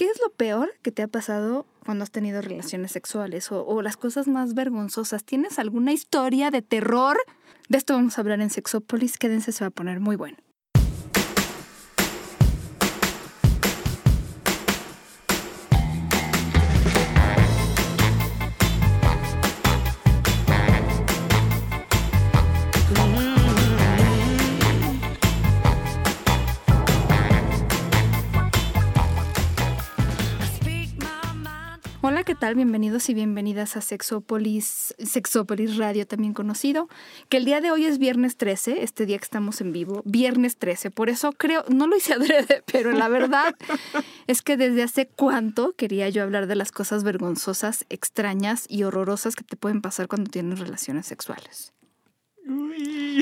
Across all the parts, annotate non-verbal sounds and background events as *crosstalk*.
¿Qué es lo peor que te ha pasado cuando has tenido relaciones sexuales o, las cosas más vergonzosas? ¿Tienes alguna historia de terror? De esto vamos a hablar en Sexópolis. Quédense, se va a poner muy bueno. Tal? Bienvenidos y bienvenidas a Sexópolis, Sexópolis Radio, también conocido. Que el día de hoy es viernes 13, este día que estamos en vivo, viernes 13. Por eso creo, no lo hice *laughs* adrede, pero la verdad es que desde hace cuánto quería yo hablar de las cosas vergonzosas, extrañas y horrorosas que te pueden pasar cuando tienes relaciones sexuales.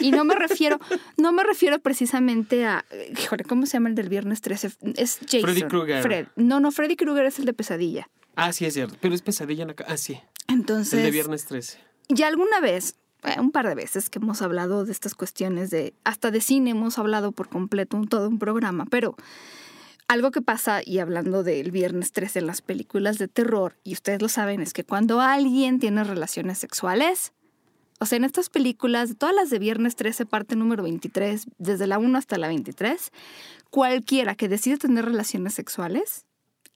Y no me refiero, no me refiero precisamente a, híjole, ¿cómo se llama el del viernes 13? Es Jason. Freddy Krueger. Fred. No, no, Freddy Krueger es el de pesadilla. Ah, sí, es cierto. Pero es pesadilla en la Ah, sí. Entonces, El de viernes 13. ya alguna vez, eh, un par de veces que hemos hablado de estas cuestiones de, hasta de cine hemos hablado por completo un, todo un programa, pero algo que pasa, y hablando del viernes 13 en las películas de terror, y ustedes lo saben, es que cuando alguien tiene relaciones sexuales, o sea, en estas películas, todas las de viernes 13, parte número 23, desde la 1 hasta la 23, cualquiera que decide tener relaciones sexuales,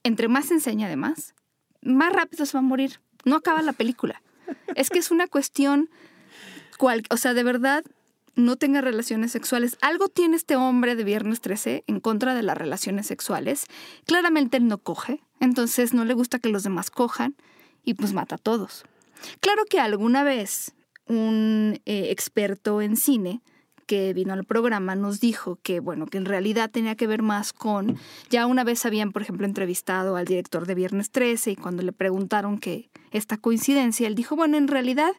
entre más enseña además, más rápido se va a morir. No acaba la película. Es que es una cuestión, cual, o sea, de verdad, no tenga relaciones sexuales. Algo tiene este hombre de Viernes 13 en contra de las relaciones sexuales. Claramente él no coge, entonces no le gusta que los demás cojan y pues mata a todos. Claro que alguna vez un eh, experto en cine que vino al programa nos dijo que, bueno, que en realidad tenía que ver más con, ya una vez habían, por ejemplo, entrevistado al director de Viernes 13 y cuando le preguntaron que esta coincidencia, él dijo, bueno, en realidad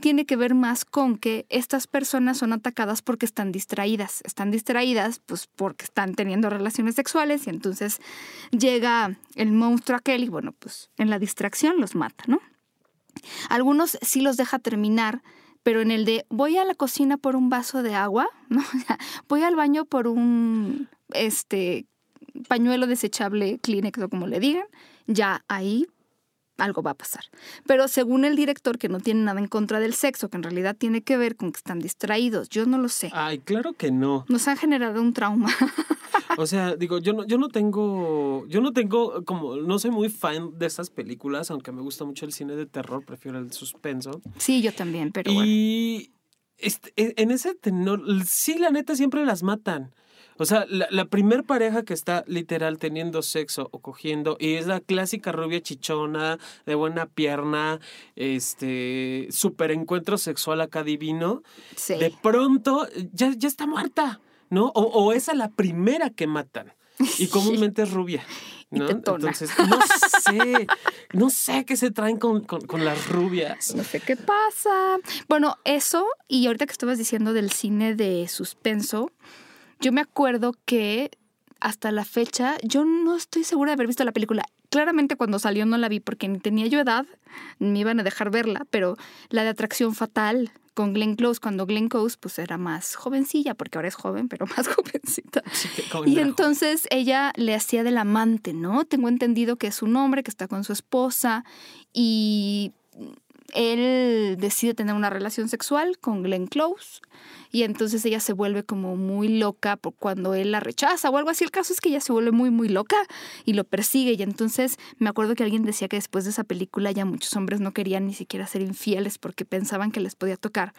tiene que ver más con que estas personas son atacadas porque están distraídas. Están distraídas pues porque están teniendo relaciones sexuales y entonces llega el monstruo aquel y bueno, pues en la distracción los mata, ¿no? Algunos sí los deja terminar, pero en el de voy a la cocina por un vaso de agua, *laughs* ¿no? voy al baño por un este pañuelo desechable Kleenex o como le digan, ya ahí algo va a pasar. Pero según el director, que no tiene nada en contra del sexo, que en realidad tiene que ver con que están distraídos, yo no lo sé. Ay, claro que no. Nos han generado un trauma. *laughs* O sea, digo, yo no, yo no tengo, yo no tengo, como, no soy muy fan de estas películas, aunque me gusta mucho el cine de terror, prefiero el suspenso. sí, yo también, pero bueno. y este, en en ese tenor, sí, la neta, siempre las matan. O sea, la, la primer pareja que está literal teniendo sexo o cogiendo, y es la clásica rubia chichona, de buena pierna, este, super encuentro sexual acá divino, Sí. de pronto ya, ya está muerta, ¿no? O, o es a la primera que matan. Y *laughs* comúnmente es rubia. ¿no? Entonces, no sé, no sé qué se traen con, con, con las rubias. No sé qué pasa. Bueno, eso, y ahorita que estabas diciendo del cine de suspenso, yo me acuerdo que hasta la fecha, yo no estoy segura de haber visto la película. Claramente cuando salió no la vi porque ni tenía yo edad, me iban a dejar verla, pero la de Atracción Fatal con Glenn Close, cuando Glenn Close pues era más jovencilla, porque ahora es joven, pero *laughs* más jovencita. Sí, Y entonces ella le hacía del amante, ¿no? Tengo entendido que es un hombre que está con su esposa y él decide tener una relación sexual con Glenn Close y entonces ella se vuelve como muy loca por cuando él la rechaza o algo así. El caso es que ella se vuelve muy, muy loca y lo persigue y entonces me acuerdo que alguien decía que después de esa película ya muchos hombres no querían ni siquiera ser infieles porque pensaban que les podía tocar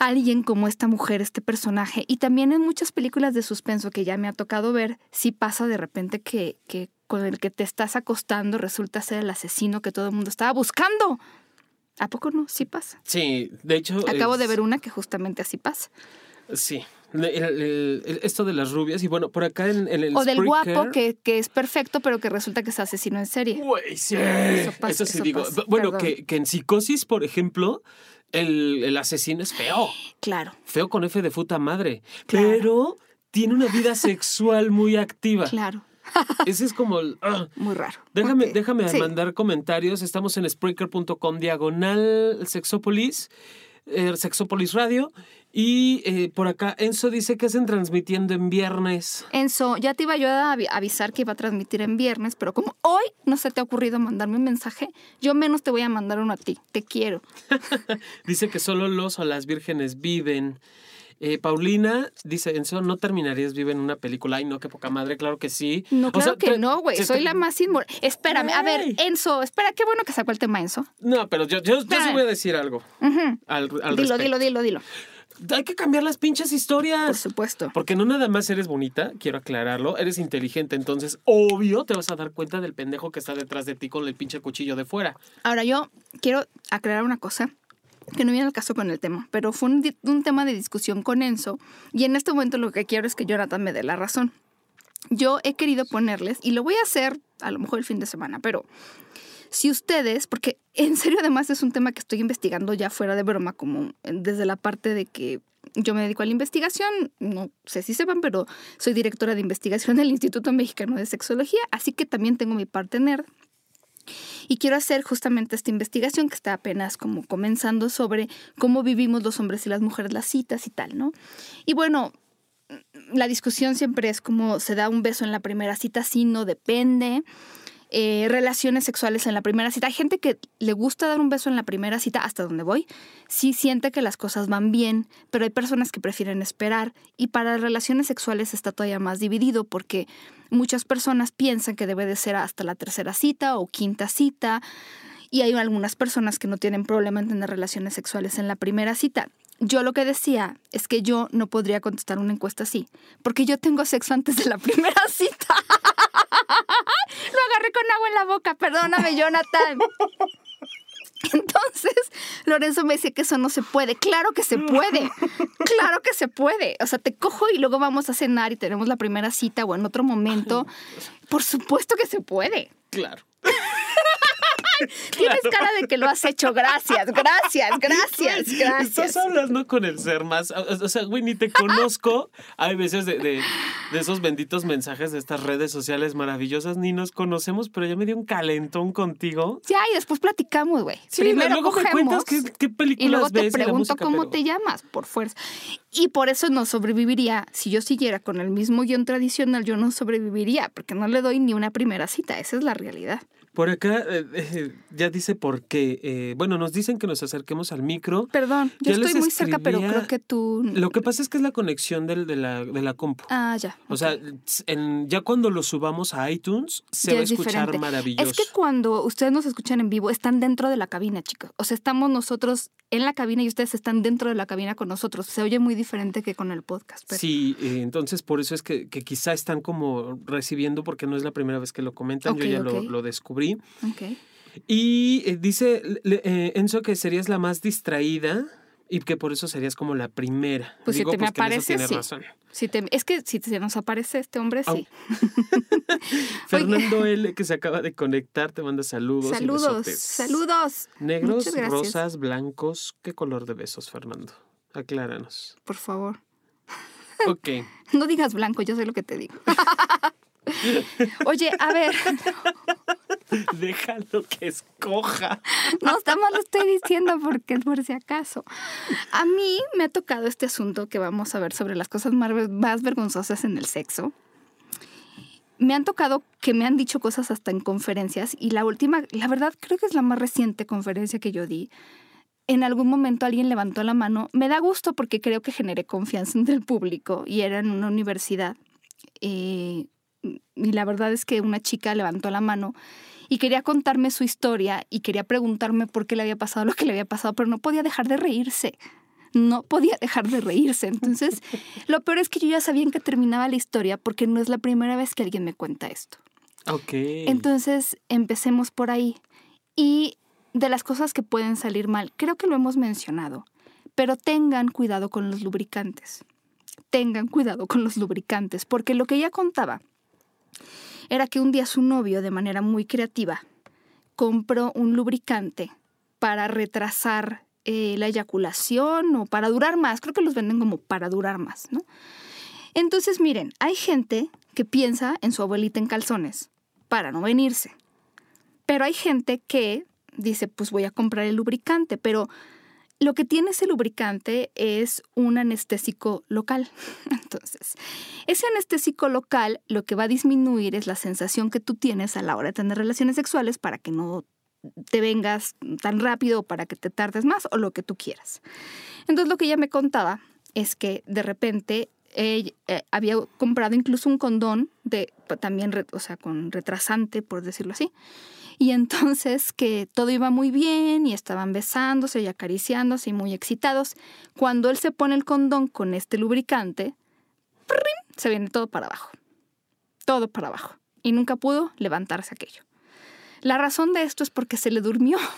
alguien como esta mujer, este personaje. Y también en muchas películas de suspenso que ya me ha tocado ver, sí pasa de repente que, que con el que te estás acostando resulta ser el asesino que todo el mundo estaba buscando. ¿A poco no? Sí pasa. Sí, de hecho. Acabo de ver una que justamente así pasa. Sí. El- el- el- esto de las rubias, y bueno, por acá en, en el. O del Spreaker- guapo que, que es perfecto, pero que resulta que es asesino en serie. Güey, sí. Eso Eso, pasa, sí eso digo. pasa, Bueno, que, que en psicosis, por ejemplo, el, el asesino es feo. Claro, Feo con F de puta madre. Claro. Pero tiene una vida sexual muy activa. claro. *laughs* Ese es como el. ah. Muy raro. Déjame, déjame sí. mandar comentarios. Estamos en Spreaker.com diagonal Sexópolis. eh, Sexopolis Radio. Y eh, por acá Enzo dice que hacen transmitiendo en viernes. Enzo, ya te iba yo a avi- avisar que iba a transmitir en viernes, pero como hoy no se te ha ocurrido mandarme un mensaje, yo menos te voy a mandar uno a ti. Te quiero. *laughs* Dice que solo los o las vírgenes viven. Eh, Paulina dice, Enzo, ¿no terminarías viva en una película? Ay, no, qué poca madre, claro que sí. No, O claro sea, que no, güey. Soy la más inmoral. Espérame, a ver. Enzo, espera, qué bueno que sacó el tema Enzo. No, pero yo, yo, yo sí voy a decir algo Ujú. al, al Dilo, dilo, dilo, dilo. Hay que cambiar las pinches Por historias. supuesto. Porque no nada más eres bonita, quiero aclararlo, eres inteligente, entonces obvio te vas a dar cuenta del pendejo que está detrás de ti con el pinche cuchillo de fuera. Ahora yo quiero aclarar una cosa que no viene al caso con el tema, pero fue un, un tema de discusión con Enzo y en este momento lo que quiero es que Jonathan me dé la razón. Yo he querido ponerles, y lo voy a hacer a lo mejor el fin de semana, pero si ustedes, porque en serio además es un tema que estoy investigando ya fuera de broma, como desde la parte de que yo me dedico a la investigación, no sé si sepan, pero soy directora de investigación del Instituto Mexicano de Sexología, así que también tengo mi parte nerd. Y quiero hacer justamente esta investigación que está apenas como comenzando sobre cómo vivimos los hombres y las mujeres las citas y tal, ¿no? Y bueno, la discusión siempre es como se da un beso en la primera cita, sí, no depende. Eh, relaciones sexuales en la primera cita. Hay gente que le gusta dar un beso en la primera cita, hasta donde voy. Sí siente que las cosas van bien, pero hay personas que prefieren esperar. Y para relaciones sexuales está todavía más dividido porque muchas personas piensan que debe de ser hasta la tercera cita o quinta cita. Y hay algunas personas que no tienen problema en tener relaciones sexuales en la primera cita. Yo lo que decía es que yo no podría contestar una encuesta así, porque yo tengo sexo antes de la *laughs* primera cita. Lo agarré con agua en la boca, perdóname, Jonathan. Entonces, Lorenzo me dice que eso no se puede. Claro que se puede. Claro que se puede. O sea, te cojo y luego vamos a cenar y tenemos la primera cita o en otro momento. Por supuesto que se puede. Claro. *laughs* Tienes cara de que lo has hecho. Gracias, gracias, gracias, gracias. Estás hablando con el ser más. O sea, güey, ni te conozco. Hay veces de, de, de esos benditos mensajes de estas redes sociales maravillosas, ni nos conocemos, pero ya me dio un calentón contigo. Ya, y después platicamos, güey. Sí, Primero luego me cogemos cuentas qué, qué películas y luego te ves pregunto música, cómo pero- te llamas, por fuerza. Y por eso no sobreviviría. Si yo siguiera con el mismo guion tradicional, yo no sobreviviría, porque no le doy ni una primera cita. Esa es la realidad. Por acá eh, eh, ya dice por qué. Eh, bueno, nos dicen que nos acerquemos al micro. Perdón, yo Ya estoy muy cerca, pero creo que tú... Lo que pasa es que es la conexión del, de, la, de la compu. Ah, ya. O ok. sea, en- ya cuando lo subamos a iTunes, se Ya va a es escuchar diferente. maravilloso. Es que cuando ustedes nos escuchan en vivo, están dentro de la cabina, chicos. O sea, estamos nosotros en la cabina y ustedes están dentro de la cabina con nosotros. Se oye muy diferente que con el podcast. Pero... Sí, eh, entonces por eso es que, que quizá están como recibiendo, porque no es la primera vez que lo comentan, Ok, yo ya lo, ok. lo descubrí. Y eh, dice eh, Enzo que serías la más distraída y que por eso serías como la primera. Pues si te me eso aparece, sí. razón. Si te- es que si se nos aparece este hombre, sí. *laughs* Fernando L, que se acaba de conectar, te manda saludos. y Saludos, besotes. saludos. Negros, rosas, blancos. ¿Qué color de besos, Fernando? Acláranos. Por favor. Ok. *laughs* No digas blanco, yo sé lo que te digo. *laughs* Oye, a ver, *laughs* Déjalo que escoja. no, está mal lo estoy diciendo porque por si acaso. A mí me ha tocado este asunto que vamos a ver sobre las cosas más vergonzosas en el sexo. Me han tocado que me han dicho cosas hasta en conferencias y la última, la verdad creo que es la más reciente conferencia que yo di. En algún momento alguien levantó la mano. Me da gusto porque creo que generé confianza entre el público y era en una universidad. Eh, y la verdad es que una chica levantó la mano y quería contarme su historia y quería preguntarme por qué le había pasado lo que le había pasado, pero no podía dejar de reírse. No podía dejar de reírse. Entonces, lo peor es que yo ya sabía en qué terminaba la historia porque no es la primera vez que alguien me cuenta esto. Ok. Entonces, empecemos por ahí. Y de las cosas que pueden salir mal, creo que lo hemos mencionado, pero tengan cuidado con los lubricantes. Tengan cuidado con los lubricantes, porque lo que ella contaba era que un día su novio, de manera muy creativa, compró un lubricante para retrasar eh, la eyaculación o para durar más. Creo que los venden como para durar más, ¿no? Entonces, miren, hay gente que piensa en su abuelita en calzones para no venirse. Pero hay gente que dice, pues voy a comprar el lubricante, pero lo que tiene ese lubricante es un anestésico local. *laughs* Entonces, ese anestésico local lo que va a disminuir es la sensación que tú tienes a la hora de tener relaciones sexuales para que no te vengas tan rápido para que te tardes más o lo que tú quieras. Entonces, lo que ella me contaba es que de repente eh, había comprado incluso un condón de también, o sea, con retrasante, por decirlo así. Y entonces que todo iba muy bien y estaban besándose y acariciándose y muy excitados. Cuando él se pone el condón con este lubricante, se viene todo para abajo. Todo para abajo. Y nunca pudo levantarse aquello. La razón de esto es porque se le durmió. *laughs*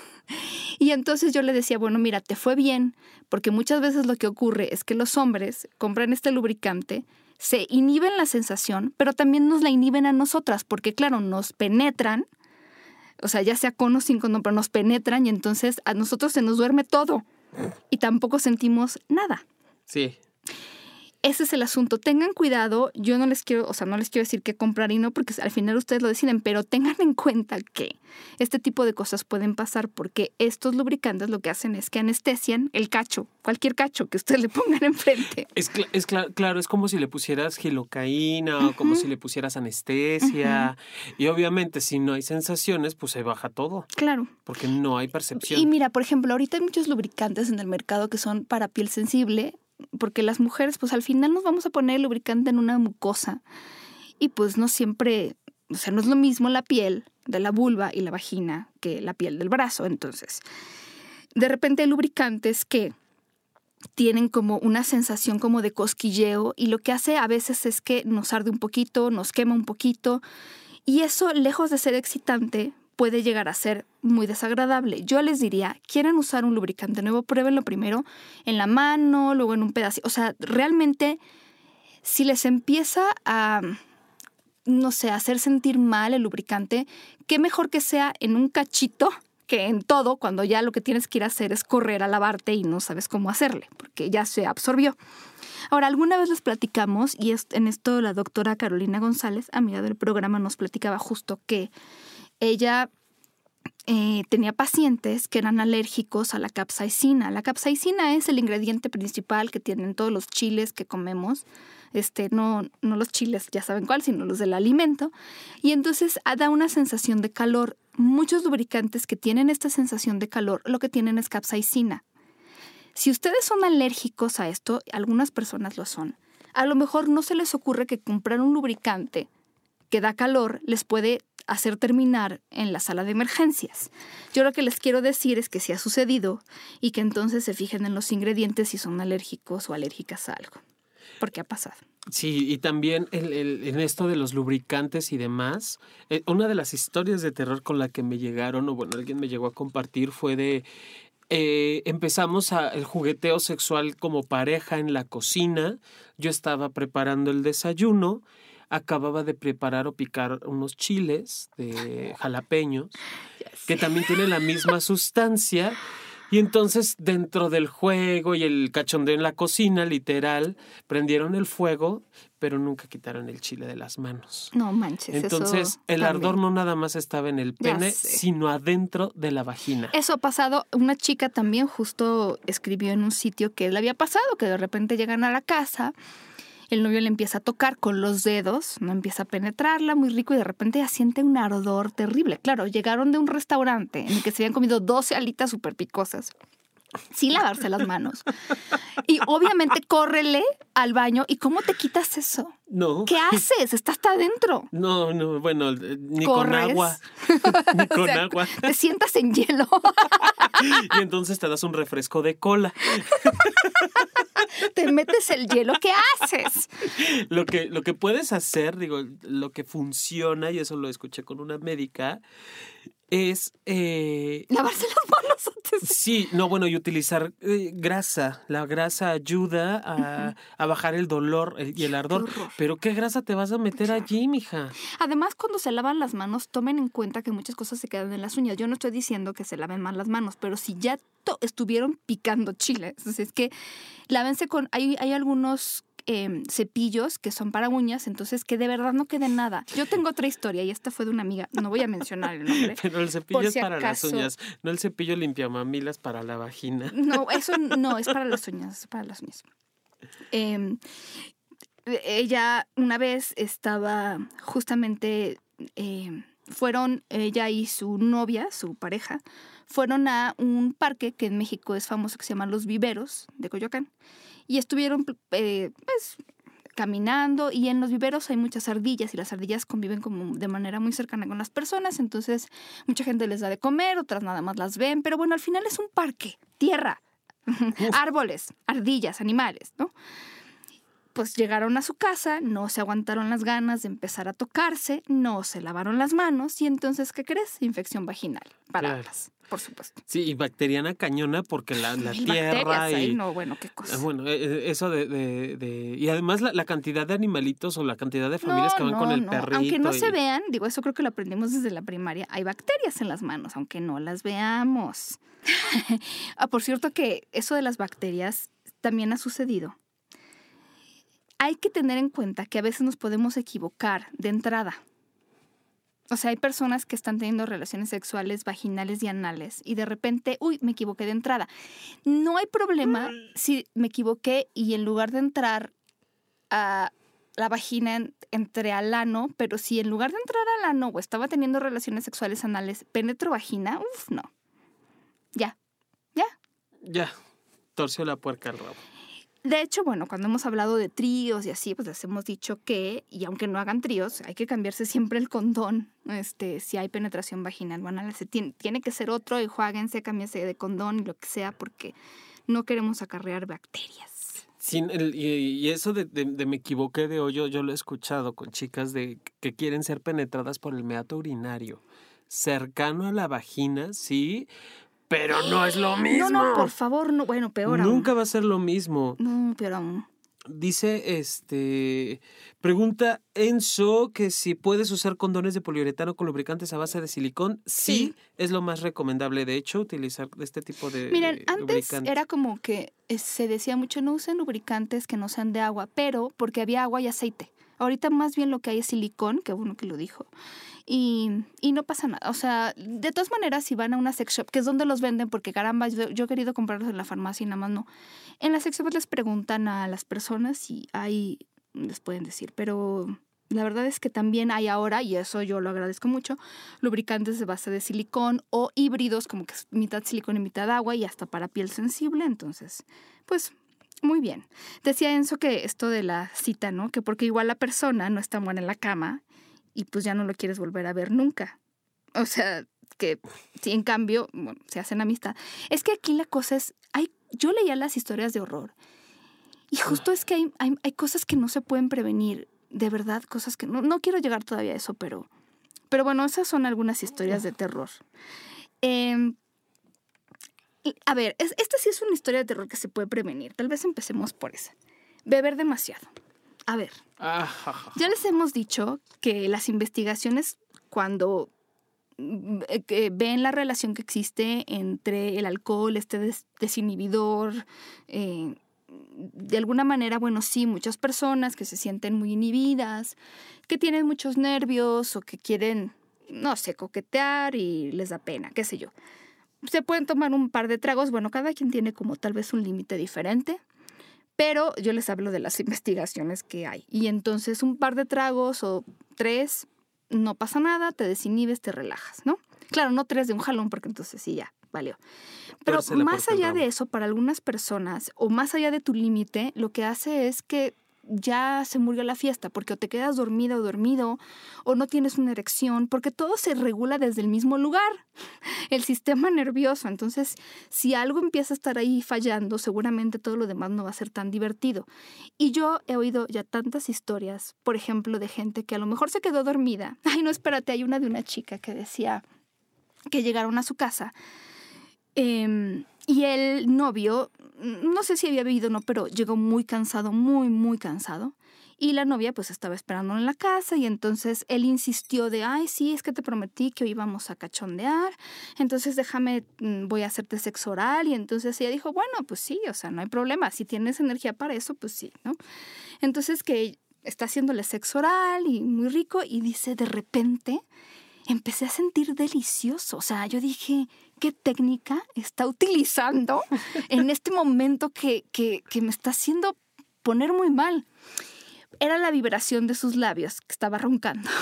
Y entonces yo le decía, bueno, mira, te fue bien, porque muchas veces lo que ocurre es que los hombres compran este lubricante, se inhiben la sensación, pero también nos la inhiben a nosotras, porque claro, nos penetran, o sea, ya sea con o sin condón, pero nos penetran y entonces a nosotros se nos duerme todo y tampoco sentimos nada. Sí. Ese es el asunto. Tengan cuidado. Yo no les quiero, o sea, no les quiero decir qué comprar y no, porque al final ustedes lo deciden, pero tengan en cuenta que este tipo de cosas pueden pasar porque estos lubricantes lo que hacen es que anestesian el cacho, cualquier cacho que ustedes *laughs* le pongan enfrente. Es, es claro, es como si le pusieras gilocaína o como si le pusieras anestesia. Y obviamente, si no hay sensaciones, pues se baja todo. Claro. Porque no hay percepción. Y mira, por ejemplo, ahorita hay muchos lubricantes en el mercado que son para piel sensible porque las mujeres pues al final nos vamos a poner el lubricante en una mucosa y pues no siempre, o sea, no es lo mismo la piel de la vulva y la vagina que la piel del brazo. Entonces, de repente hay lubricantes que tienen como una sensación como de cosquilleo y lo que hace a veces es que nos arde un poquito, nos quema un poquito y eso lejos de ser excitante puede llegar a ser muy desagradable. Yo les diría, quieren usar un lubricante nuevo, pruébenlo primero en la mano, luego en un pedacito. O sea, realmente, si les empieza a, no sé, hacer sentir mal el lubricante, qué mejor que sea en un cachito que en todo, cuando ya lo que tienes que ir a hacer es correr a lavarte y no sabes cómo hacerle, porque ya se absorbió. Ahora, alguna vez les platicamos, y en esto la doctora Carolina González, amiga del programa, nos platicaba justo que ella eh, tenía pacientes que eran alérgicos a la capsaicina. La capsaicina es el ingrediente principal que tienen todos los chiles que comemos. Este, no, no los chiles, ya saben cuál, sino los del alimento. Y entonces ah, da una sensación de calor. Muchos lubricantes que tienen esta sensación de calor, lo que tienen es capsaicina. Si ustedes son alérgicos a esto, algunas personas lo son, a lo mejor no se les ocurre que comprar un lubricante que da calor les puede hacer terminar en la sala de emergencias. Yo lo que les quiero decir es que si ha sucedido y que entonces se fijen en los ingredientes si son alérgicos o alérgicas a algo. Porque ha pasado. Sí, y también en esto de los lubricantes y demás, eh, una de las historias de terror con la que me llegaron, o bueno, alguien me llegó a compartir, fue de eh, empezamos a, el jugueteo sexual como pareja en la cocina. Yo estaba preparando el desayuno acababa de preparar o picar unos chiles de jalapeños, *laughs* que también tienen la misma sustancia. Y entonces dentro del juego y el cachondeo en la cocina, literal, prendieron el fuego, pero nunca quitaron el chile de las manos. No manches. Entonces el ardor no nada más estaba en el pene, sino adentro de la vagina. Eso ha pasado. Una chica también justo escribió en un sitio que le había pasado, que de repente llegan a la casa el novio le empieza a tocar con los dedos, no empieza a penetrarla muy rico y de repente ya siente un ardor terrible. Claro, llegaron de un restaurante en el que se habían comido 12 alitas súper picosas sin lavarse las manos. Y obviamente córrele al baño. ¿Y cómo te quitas eso? No. ¿Qué haces? Estás hasta adentro. No, no, bueno, eh, ni con agua. *laughs* ni con *laughs* agua. Te sientas en hielo. y entonces te das un refresco de cola. te metes el hielo, ¿qué haces? Lo que, lo que puedes hacer, digo, lo que funciona, y eso lo escuché con una médica, es... Eh, Lavarse las manos antes. Sí, no, bueno, y utilizar eh, grasa. La grasa ayuda a, bajar el dolor y el ardor. Pero ¿qué grasa te vas a meter allí, mija? Además, cuando se lavan las manos, tomen en cuenta que muchas cosas se quedan en las uñas. Yo no estoy diciendo que se laven mal las manos, pero si ya estuvieron picando chiles, entonces es que lávense con... Hay, hay algunos em, cepillos que son para uñas, entonces que de verdad no quede nada. Yo tengo otra historia y esta fue de una amiga, no voy a mencionar el nombre. *laughs* Pero el cepillo es para las uñas, no el cepillo limpiamamilas para la vagina. No, eso *laughs* no, es para las uñas, es para las uñas. Em, ella una vez estaba justamente, em, fueron ella y su novia, su pareja, fueron a un parque que en México es famoso que se llama Los Viveros de Coyoacán y estuvieron eh, pues, caminando y en los viveros hay muchas ardillas y las ardillas conviven como de manera muy cercana con las personas, entonces mucha gente les da de comer, otras nada más las ven, pero bueno, al final es un parque, tierra, *laughs* árboles, ardillas, animales, ¿no? Pues llegaron a su casa, no se aguantaron las ganas de empezar a tocarse, no se lavaron las manos y entonces, ¿qué crees? Infección vaginal para por supuesto. Sí, y bacteriana cañona porque la, la tierra y... no, bueno, qué cosa. Bueno, e, e, eso de... de, y además la, cantidad de animalitos o la cantidad de familias que van con el perrito. Aunque no se vean, digo, eso creo que lo aprendimos desde la primaria, hay bacterias en las manos, aunque no las veamos. *laughs* ah, por cierto que eso de las bacterias también ha sucedido. Hay que tener en cuenta que a veces nos podemos equivocar de entrada. O sea, hay personas que están teniendo relaciones sexuales vaginales y anales y de repente, uy, me equivoqué de entrada. No hay problema si me equivoqué y en lugar de entrar a la vagina entré al ano, pero si en lugar de entrar al ano o estaba teniendo relaciones sexuales anales, penetro vagina, uff, no. Ya, ya. Ya, torció la puerca al rabo. De hecho, bueno, cuando hemos hablado de tríos y así, pues les hemos dicho que, y aunque no hagan tríos, hay que cambiarse siempre el condón, este, si hay penetración vaginal. Bueno, tiene, que ser otro, enjuáguense, cámbiense de condón y lo que sea, porque no queremos acarrear bacterias. Sin y, eso de, me equivoqué de hoyo, yo lo he escuchado con chicas de que quieren ser penetradas por el meato urinario cercano a la vagina, sí, pero no es lo mismo. *gasps* No, no, por favor, no. Bueno, peor aún. Nunca va a ser lo mismo. No, peor aún. Dice, este, pregunta Enzo que si puedes usar condones de poliuretano con lubricantes a base de silicón. Sí, es lo más recomendable, de hecho, utilizar este tipo de Miren, antes era como que eh, se decía mucho, no usen lubricantes que no sean de agua, pero porque había agua y aceite. Ahorita más bien lo que hay es silicón, que uno que lo dijo y, y, no pasa nada. O sea, de todas maneras, si van a una sex shop, que es donde los venden, porque caramba, yo, he querido comprarlos en la farmacia y nada más no. En la sex shop les preguntan a las personas y ahí les pueden decir, pero la verdad es que también hay ahora, y eso yo lo agradezco mucho, lubricantes de base de silicón o híbridos, como que es mitad silicón y mitad agua, y hasta para piel sensible. Entonces, pues muy bien. Decía Enzo que esto de la cita, ¿no? Que porque igual la persona no está buena en la cama y pues ya no lo quieres volver a ver nunca. O sea, que si en cambio bueno, se hacen amistad. Es que aquí la cosa es, hay, yo leía las historias de horror y justo es que hay, hay, cosas que no se pueden prevenir, de verdad, cosas que no, no quiero llegar todavía a eso, pero, pero bueno, esas son algunas historias de terror. Em, a ver, esta sí es una historia de terror que se puede prevenir. Tal vez empecemos por esa. Beber demasiado. A ver, ya les hemos dicho que las investigaciones cuando mm, eh, ven la relación que existe entre el alcohol, este desinhibidor, eh, de alguna manera, bueno, sí, muchas personas que se sienten muy inhibidas, que tienen muchos nervios o que quieren, no sé, coquetear y les da pena, qué sé yo. Se pueden tomar un par de tragos, bueno, cada quien tiene como tal vez un límite diferente. Pero yo les hablo de las *laughs* investigaciones que hay. Y entonces un par de tragos o tres, no pasa nada, te desinhibes, te relajas, ¿no? Claro, no tres de un jalón, porque entonces sí, ya, valió. Pero más allá de eso, para algunas personas, o más allá de tu límite, lo que hace es que ya se murió la fiesta, porque o te quedas dormido o dormido, o no tienes una erección, porque todo se regula desde el mismo lugar, *laughs* el sistema nervioso. Entonces, si algo empieza a estar ahí fallando, seguramente todo lo demás no va a ser tan divertido. Y yo he oído ya tantas historias, por ejemplo, de gente que a lo mejor se quedó dormida. *laughs* Ay, no, espérate, hay una de una chica que decía que llegaron a su casa. Em, y el novio, no sé si había bebido o no, pero llegó muy cansado, muy, muy cansado. Y la novia pues estaba esperando en la casa y entonces él insistió de, ay, sí, es que te prometí que hoy íbamos a cachondear, entonces déjame, mm, voy a hacerte sexo oral. Y entonces ella dijo, bueno, pues sí, o sea, no hay problema, si tienes energía para eso, pues sí, ¿no? Entonces que está haciéndole sexo oral y muy rico y dice de repente empecé a sentir delicioso. O sea, yo dije, ¿qué técnica está utilizando *laughs* en este momento que, que, que me está haciendo poner muy mal? Era la vibración de sus labios que estaba roncando. *laughs*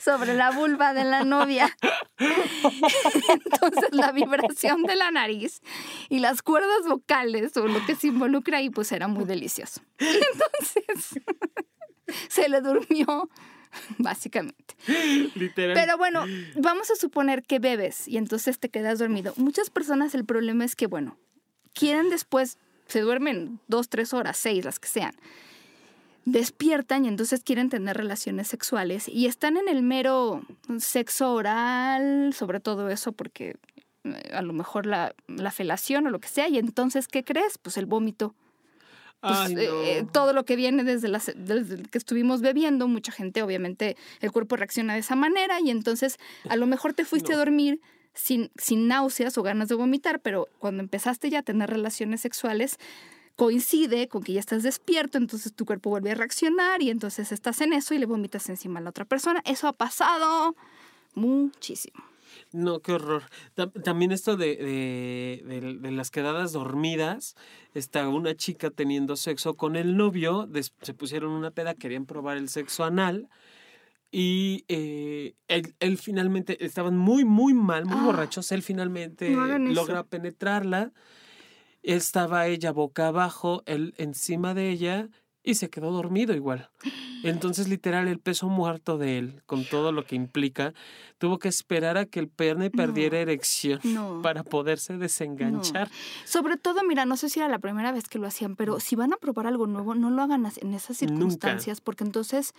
sobre la vulva de la novia. *laughs* Entonces la vibración de la nariz y las cuerdas vocales o lo que se involucra ahí pues era muy delicioso. Entonces se le durmió *laughs* básicamente. Literal. Pero bueno, vamos a suponer que bebes y entonces te quedas dormido. Muchas personas el problema es que, bueno, quieren después, se duermen dos, tres horas, seis, las que sean despiertan y entonces quieren tener relaciones sexuales y están en el mero sexo oral, sobre todo eso porque eh, a lo mejor la, la felación o lo que sea, y entonces, ¿qué crees? Pues el vómito. Pues, Ay, eh, no. todo lo que viene desde, las, desde que estuvimos bebiendo, mucha gente obviamente el cuerpo reacciona de esa manera y entonces a lo mejor te fuiste a dormir sin, sin náuseas o ganas de vomitar, pero cuando empezaste ya a tener relaciones sexuales coincide con que ya estás despierto, entonces tu cuerpo vuelve a reaccionar y entonces estás en eso y le vomitas encima a la otra persona. Eso ha pasado muchísimo. No, qué horror. Tam- También esto de, de, de- de las quedadas dormidas. Está una chica teniendo sexo con el novio. se pusieron una peda, querían probar el sexo anal. Y eh, él, él finalmente, estaban muy, muy mal, muy Ah, borrachos. Él finalmente no logra penetrarla. Estaba ella boca abajo, él encima de ella y se quedó dormido igual. Entonces, literal, el peso muerto de él, con todo lo que implica, tuvo que esperar a que el perne perdiera No. erección No. para poderse desenganchar. Sobre todo, mira, no sé si era la primera vez que lo hacían, pero si van a probar algo nuevo, no lo hagan en esas Nunca. circunstancias, porque entonces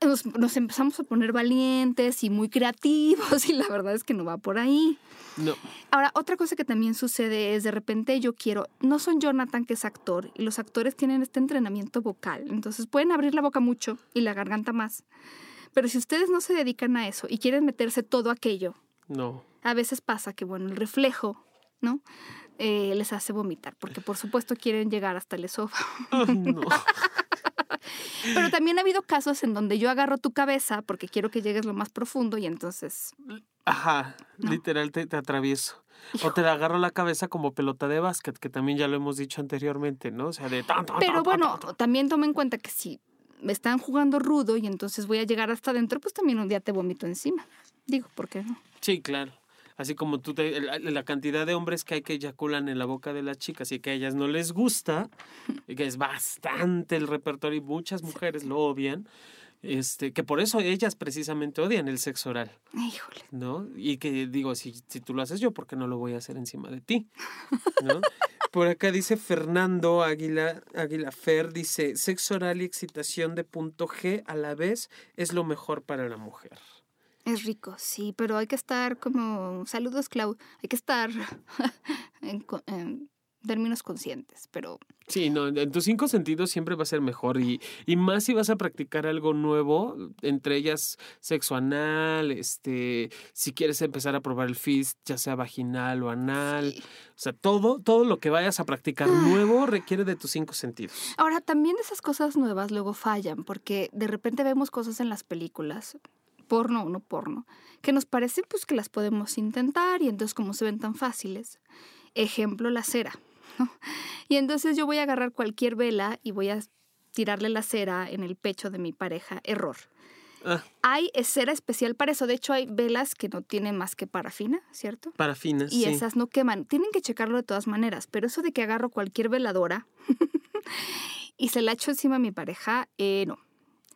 nos, nos empezamos a poner valientes y muy creativos *laughs* y la verdad es que no va por ahí. No, Ahora, otra cosa que también sucede es de repente yo quiero, no son Jonathan que es actor y los actores tienen este entrenamiento vocal, entonces pueden abrir la boca mucho y la garganta más. Pero si ustedes no se dedican a eso y quieren meterse todo aquello, no. a veces pasa que, bueno, el reflejo, ¿no? Eh, les hace vomitar, porque por supuesto quieren llegar hasta el esófago. Ay, *laughs* no. *laughs* *laughs* Pero también ha habido casos en donde yo agarro tu cabeza porque quiero que llegues lo más profundo y entonces, Ajá, No. literal te, te atravieso. O te agarro la cabeza como pelota de básquet, que también ya lo hemos dicho anteriormente, ¿no? O sea, de tan, tan, Pero tan, bueno, también toma en cuenta que si me están jugando rudo y entonces voy a llegar hasta adentro, pues también un día te vomito encima. Digo, ¿por qué no? Sí, claro. Así como tú, te, la, la cantidad de hombres que hay que eyaculan en la boca de las chicas y que a ellas no les gusta, *laughs* y que es bastante el repertorio y muchas mujeres lo odian, este, que por eso ellas precisamente odian el sexo oral, Híjole. ¿no? Y que digo, si, si tú lo haces yo, ¿por qué no lo voy a hacer encima de ti? ¿No? *laughs* Por acá dice Fernando Águila, Águila Fer, dice, sexo oral y excitación de punto G a la vez es lo mejor para la mujer. Es rico, sí, pero hay que estar como, saludos Clau, hay que estar *laughs* en, en términos conscientes, pero Sí, no, en tus cinco sentidos siempre va a ser mejor y, y más si vas a practicar algo nuevo, entre ellas sexo anal, este, si quieres empezar a probar el fist, ya sea vaginal o anal, sí. o sea, todo, todo lo que vayas a practicar nuevo requiere de tus cinco sentidos. Ahora, también esas cosas nuevas luego fallan, porque de repente vemos cosas en las películas, porno o no porno, que nos parece pues que las podemos intentar y entonces como se ven tan fáciles. Ejemplo, la cera. ¿no? Y entonces yo voy a agarrar cualquier vela y voy a tirarle la cera en el pecho de mi pareja. Error. Ah, Hay cera especial para eso. De hecho, hay velas que no tienen más que parafina, ¿cierto? parafinas, Y sí. esas no queman. Tienen que checarlo de todas maneras. Pero eso de que agarro cualquier veladora *laughs* y se la echo encima a mi pareja, eh, no.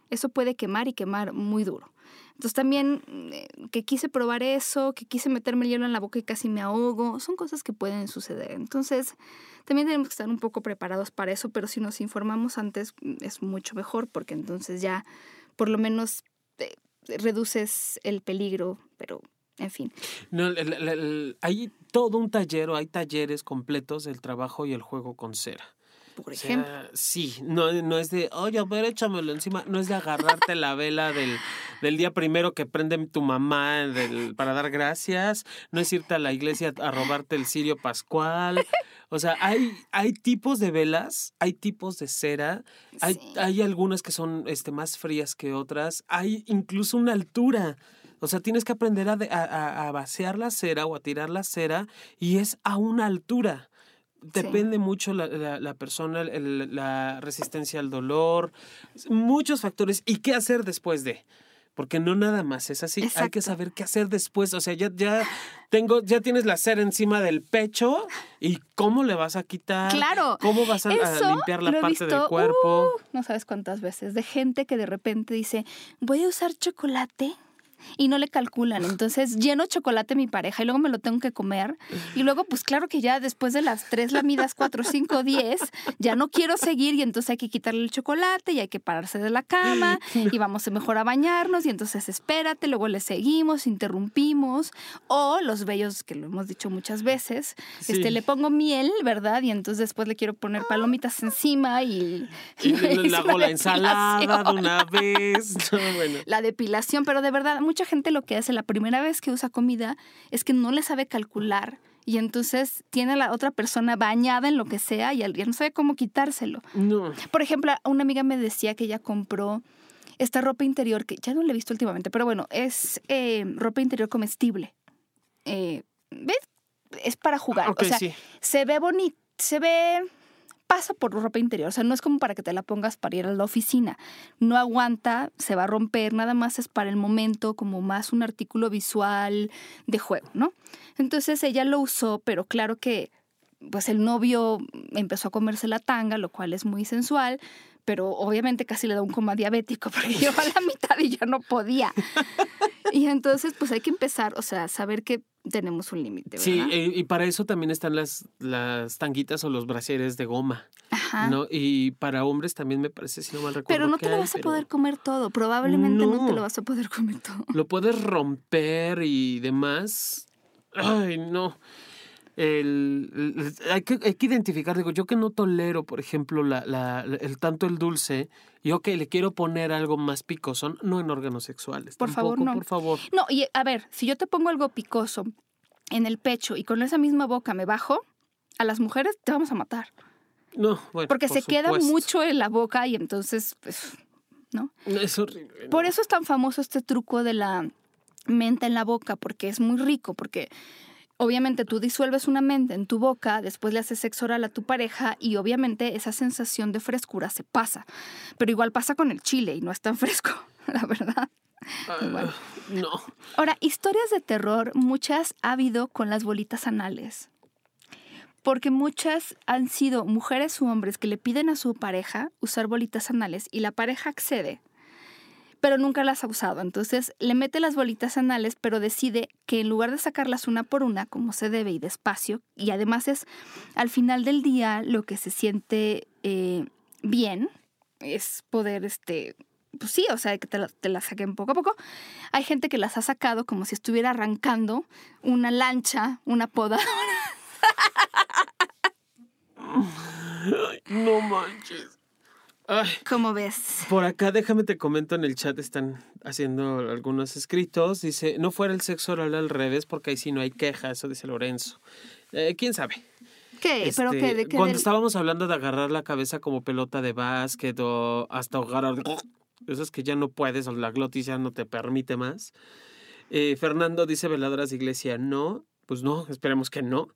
Eso puede quemar y quemar muy duro. Entonces también eh, que quise probar eso, que quise meterme el hielo en la boca y casi me ahogo, son cosas que pueden suceder. Entonces también tenemos que estar un poco preparados para eso, pero si nos informamos antes mm, es mucho mejor porque entonces ya por lo menos eh, reduces el peligro, pero en fin. No, el- el- el- hay todo un taller hay talleres completos del trabajo y el juego con cera. Por O sea, ejemplo. sí, no, no es de, oye, a ver, échamelo encima. No es de agarrarte la vela del, del día primero que prende tu mamá del- para dar gracias. No es irte a la iglesia a robarte el cirio pascual. O sea, hay, hay tipos de velas, hay tipos de cera, hay, Sí. hay algunas que son este, más frías que otras, hay incluso una altura. O sea, tienes que aprender a, de- a- a- a vaciar la cera o a tirar la cera y es a una altura. Depende mucho la, la- la persona, el- la resistencia al dolor, muchos factores. ¿Y qué hacer después de? Porque no nada más es así. Hay que saber qué hacer después. O sea, ya, ya tengo, ya tienes la cera encima del pecho y cómo le vas a quitar. Claro, ¿Cómo vas a, limpiar la parte del cuerpo? uh, no sabes cuántas veces, de gente que de repente dice, voy a usar chocolate y no le calculan. Entonces lleno chocolate mi pareja y luego me lo tengo que comer. Y luego, pues claro que ya después de las tres lamidas, cuatro, cinco, diez, ya no quiero seguir y entonces hay que quitarle el chocolate y hay que pararse de la cama y vamos mejor a bañarnos y entonces espérate, luego le seguimos, interrumpimos. O los bellos, que lo hemos dicho muchas veces, Sí. este, le pongo miel, ¿verdad? Y entonces después le quiero poner palomitas encima y... Y le, *laughs* hago la ensalada de una vez. *laughs* No, bueno. La depilación, pero de verdad, mucha gente lo que hace la primera vez que usa comida es que no le sabe calcular y entonces tiene a la otra persona bañada en lo que sea y ya no sabe cómo quitárselo. No. Por ejemplo, una amiga me decía que ella compró esta ropa interior que ya no la he visto últimamente, pero bueno, es eh, ropa interior comestible. Eh, ¿Ves? Es para jugar. Ok, o sea, sí. se ve bonito, se ve pasa por ropa interior, o sea, no es como para que te la pongas para ir a la oficina. No aguanta, se va a romper, nada más es para el momento, como más un artículo visual de juego, ¿no? Entonces ella lo usó, pero claro que pues el novio empezó a comerse la tanga, lo cual es muy sensual, pero obviamente casi le da un coma diabético *laughs* porque lleva la mitad y ya no podía. *laughs* Y entonces pues hay que empezar, o sea, saber que tenemos un límite, Sí, eh, y para eso también están las, las tanguitas o los brasieres de goma, Ajá. ¿no? Y para hombres también me parece, si no mal recuerdo. Pero no te lo hay, vas a poder comer todo. Probablemente no. te lo vas a poder comer todo. Lo puedes romper y demás. Ay, no. El, el- hay, que, hay que identificar, digo, yo que no tolero, por ejemplo, la, la- el tanto el dulce, y ok, le quiero poner algo más picosón, no en órganos sexuales. Por favor, no. Por favor. No, y a ver, si yo te pongo algo picoso en el pecho y con esa misma boca me bajo, a las mujeres te vamos a matar. No, bueno. Porque por se queda mucho en la boca y entonces, pues, ¿no? Es horrible. Por no. eso es tan famoso este truco de la menta en la boca, porque es muy rico, porque obviamente tú disuelves una menta en tu boca, después le haces sexo oral a tu pareja y obviamente esa sensación de frescura se pasa. Pero igual pasa con el chile y no es tan *laughs* fresco, la verdad. Ah, no. Ahora, historias de terror, muchas ha habido con las bolitas anales. Porque muchas han sido mujeres u hombres que le piden a su pareja usar bolitas anales y la pareja accede, pero nunca las ha usado. Entonces le mete las bolitas anales, pero decide que en lugar de sacarlas una por una, como se debe y despacio, y además es al final del día lo que se siente eh, bien, es poder, este, pues sí, o sea, que te, la- te saquen poco a poco. Hay gente que las ha sacado como si estuviera arrancando una lancha, una poda. *laughs* Ay, no manches. Ay. ¿Cómo ves? Por acá, déjame te comento en el chat, están haciendo algunos escritos. Dice, no fuera el sexo oral al revés, porque ahí sí no hay queja, eso dice Lorenzo. Eh, ¿Quién sabe? ¿Qué? ¿Pero Este, qué? ¿De qué? Cuando del- estábamos hablando de agarrar la cabeza como pelota de básquet o hasta agarrar... *laughs* Eso es que ya no puedes o la glotis ya no te permite más. Eh, Fernando dice veladoras de iglesia, no. Pues no, esperemos que no.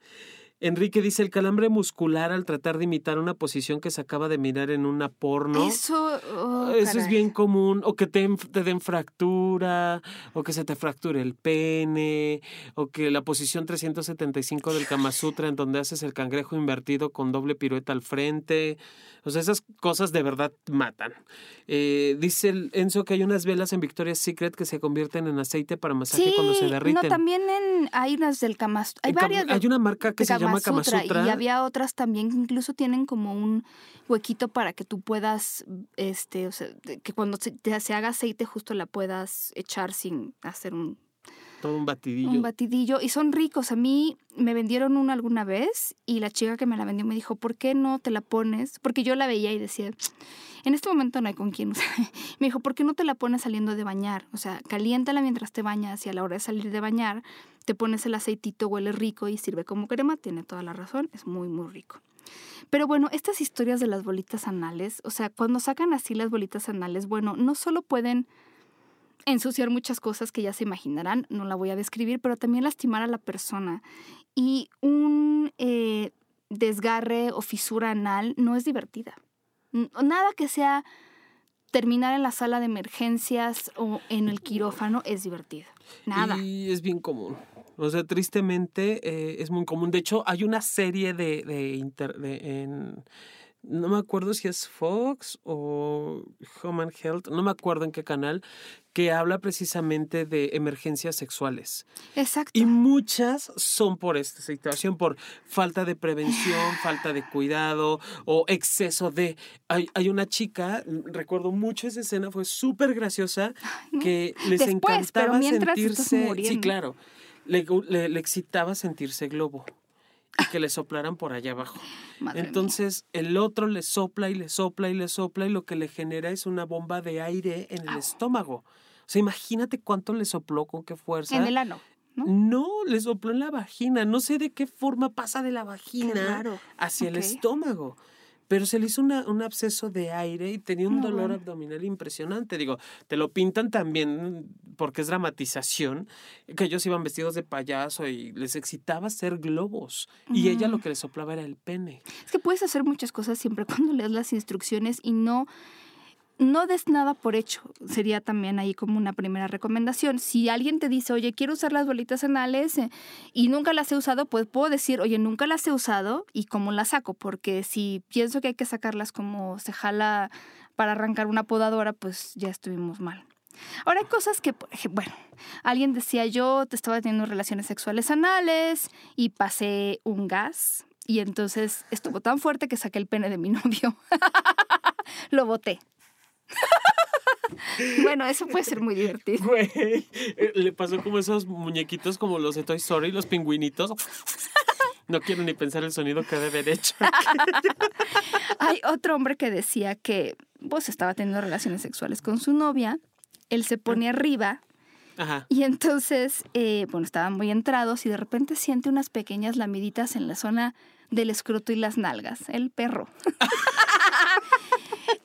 Enrique dice el calambre muscular al tratar de imitar una posición que se acaba de mirar en una porno. Eso, oh, Eso es bien común, o que te, den fractura, o que se te fracture el pene, o que la posición 375 del Kama Sutra en donde haces el cangrejo invertido con doble pirueta al frente. O sea, esas cosas de verdad matan. Eh, dice el Enzo que hay unas velas en Victoria's Secret que se convierten en aceite para masaje Sí, cuando se derriten. no, también en, hay unas del Kama Sutra. Hay varias hay una marca que se llama Kama Sutra. Y había otras también que incluso tienen como un huequito para que tú puedas, este, o sea, que cuando se, te- se haga aceite justo la puedas echar sin hacer un Todo un batidillo. Un batidillo. Y son ricos. A mí me vendieron uno alguna vez y la chica que me la vendió me dijo, ¿por qué no te la pones? Porque yo la veía y decía, en este momento no hay con quién. *laughs* me dijo, ¿por qué no te la pones saliendo de bañar? O sea, caliéntala mientras te bañas y a la hora de salir de bañar te pones el aceitito, huele rico y sirve como crema. Tiene toda la razón, es muy, muy rico. Pero bueno, estas historias de las bolitas anales, o sea, cuando sacan así las bolitas anales, bueno, no solo pueden ensuciar muchas cosas que ya se imaginarán, no la voy a describir, pero también lastimar a la persona. Y un eh, desgarre o fisura anal no es divertida. Nada que sea terminar en la sala de emergencias o en el quirófano es divertido. Nada. Y es bien común. O sea, tristemente eh, es muy común. De hecho, hay una serie de, de, en, no me acuerdo si es Fox o Human Health, no me acuerdo en qué canal, que habla precisamente de emergencias sexuales. Exacto. Y muchas son por esta situación, por falta de prevención, falta de cuidado o exceso de... Hay, hay una chica, recuerdo mucho esa escena, fue súper graciosa, que les encantaba sentirse... Sí, claro le, excitaba sentirse globo y que le soplaran por allá abajo. Entonces el otro le sopla y le sopla y le sopla y lo que le genera es una bomba de aire en el estómago. O sea, imagínate cuánto le sopló, con qué fuerza. En el ano. ¿No? no le sopló en la vagina. No sé de qué forma pasa de la vagina hacia el estómago pero se le hizo un absceso de aire y tenía un dolor abdominal impresionante. Digo, te lo pintan también porque es dramatización, que ellos iban vestidos de payaso y les excitaba ser globos. Y ella lo que le soplaba era el pene. Es que puedes hacer muchas cosas siempre *laughs* cuando lees las instrucciones y no no des nada por hecho, sería también ahí como una primera recomendación. Si alguien te dice, oye, quiero usar las bolitas anales eh, y nunca las he usado, pues puedo decir, oye, nunca las he usado y cómo las saco, porque si pienso que hay que sacarlas como se jala para arrancar una podadora, pues ya estuvimos mal. Ahora hay cosas que, bueno, alguien decía, yo te estaba teniendo relaciones sexuales anales y pasé un gas y entonces estuvo tan fuerte que saqué el pene de mi *laughs* novio. Lo boté. *laughs* bueno, eso puede ser muy divertido. Güey, eh, le pasó como esos muñequitos como los de Toy Story, los pingüinitos. No quiero ni pensar el sonido que debe de hecho. *laughs* Hay otro hombre que decía que vos estaba teniendo relaciones sexuales con su novia, él se pone ah. arriba Ajá. y entonces, eh, bueno, estaban muy entrados y de repente siente unas pequeñas lamiditas en la zona del escroto y las nalgas, el perro. *laughs*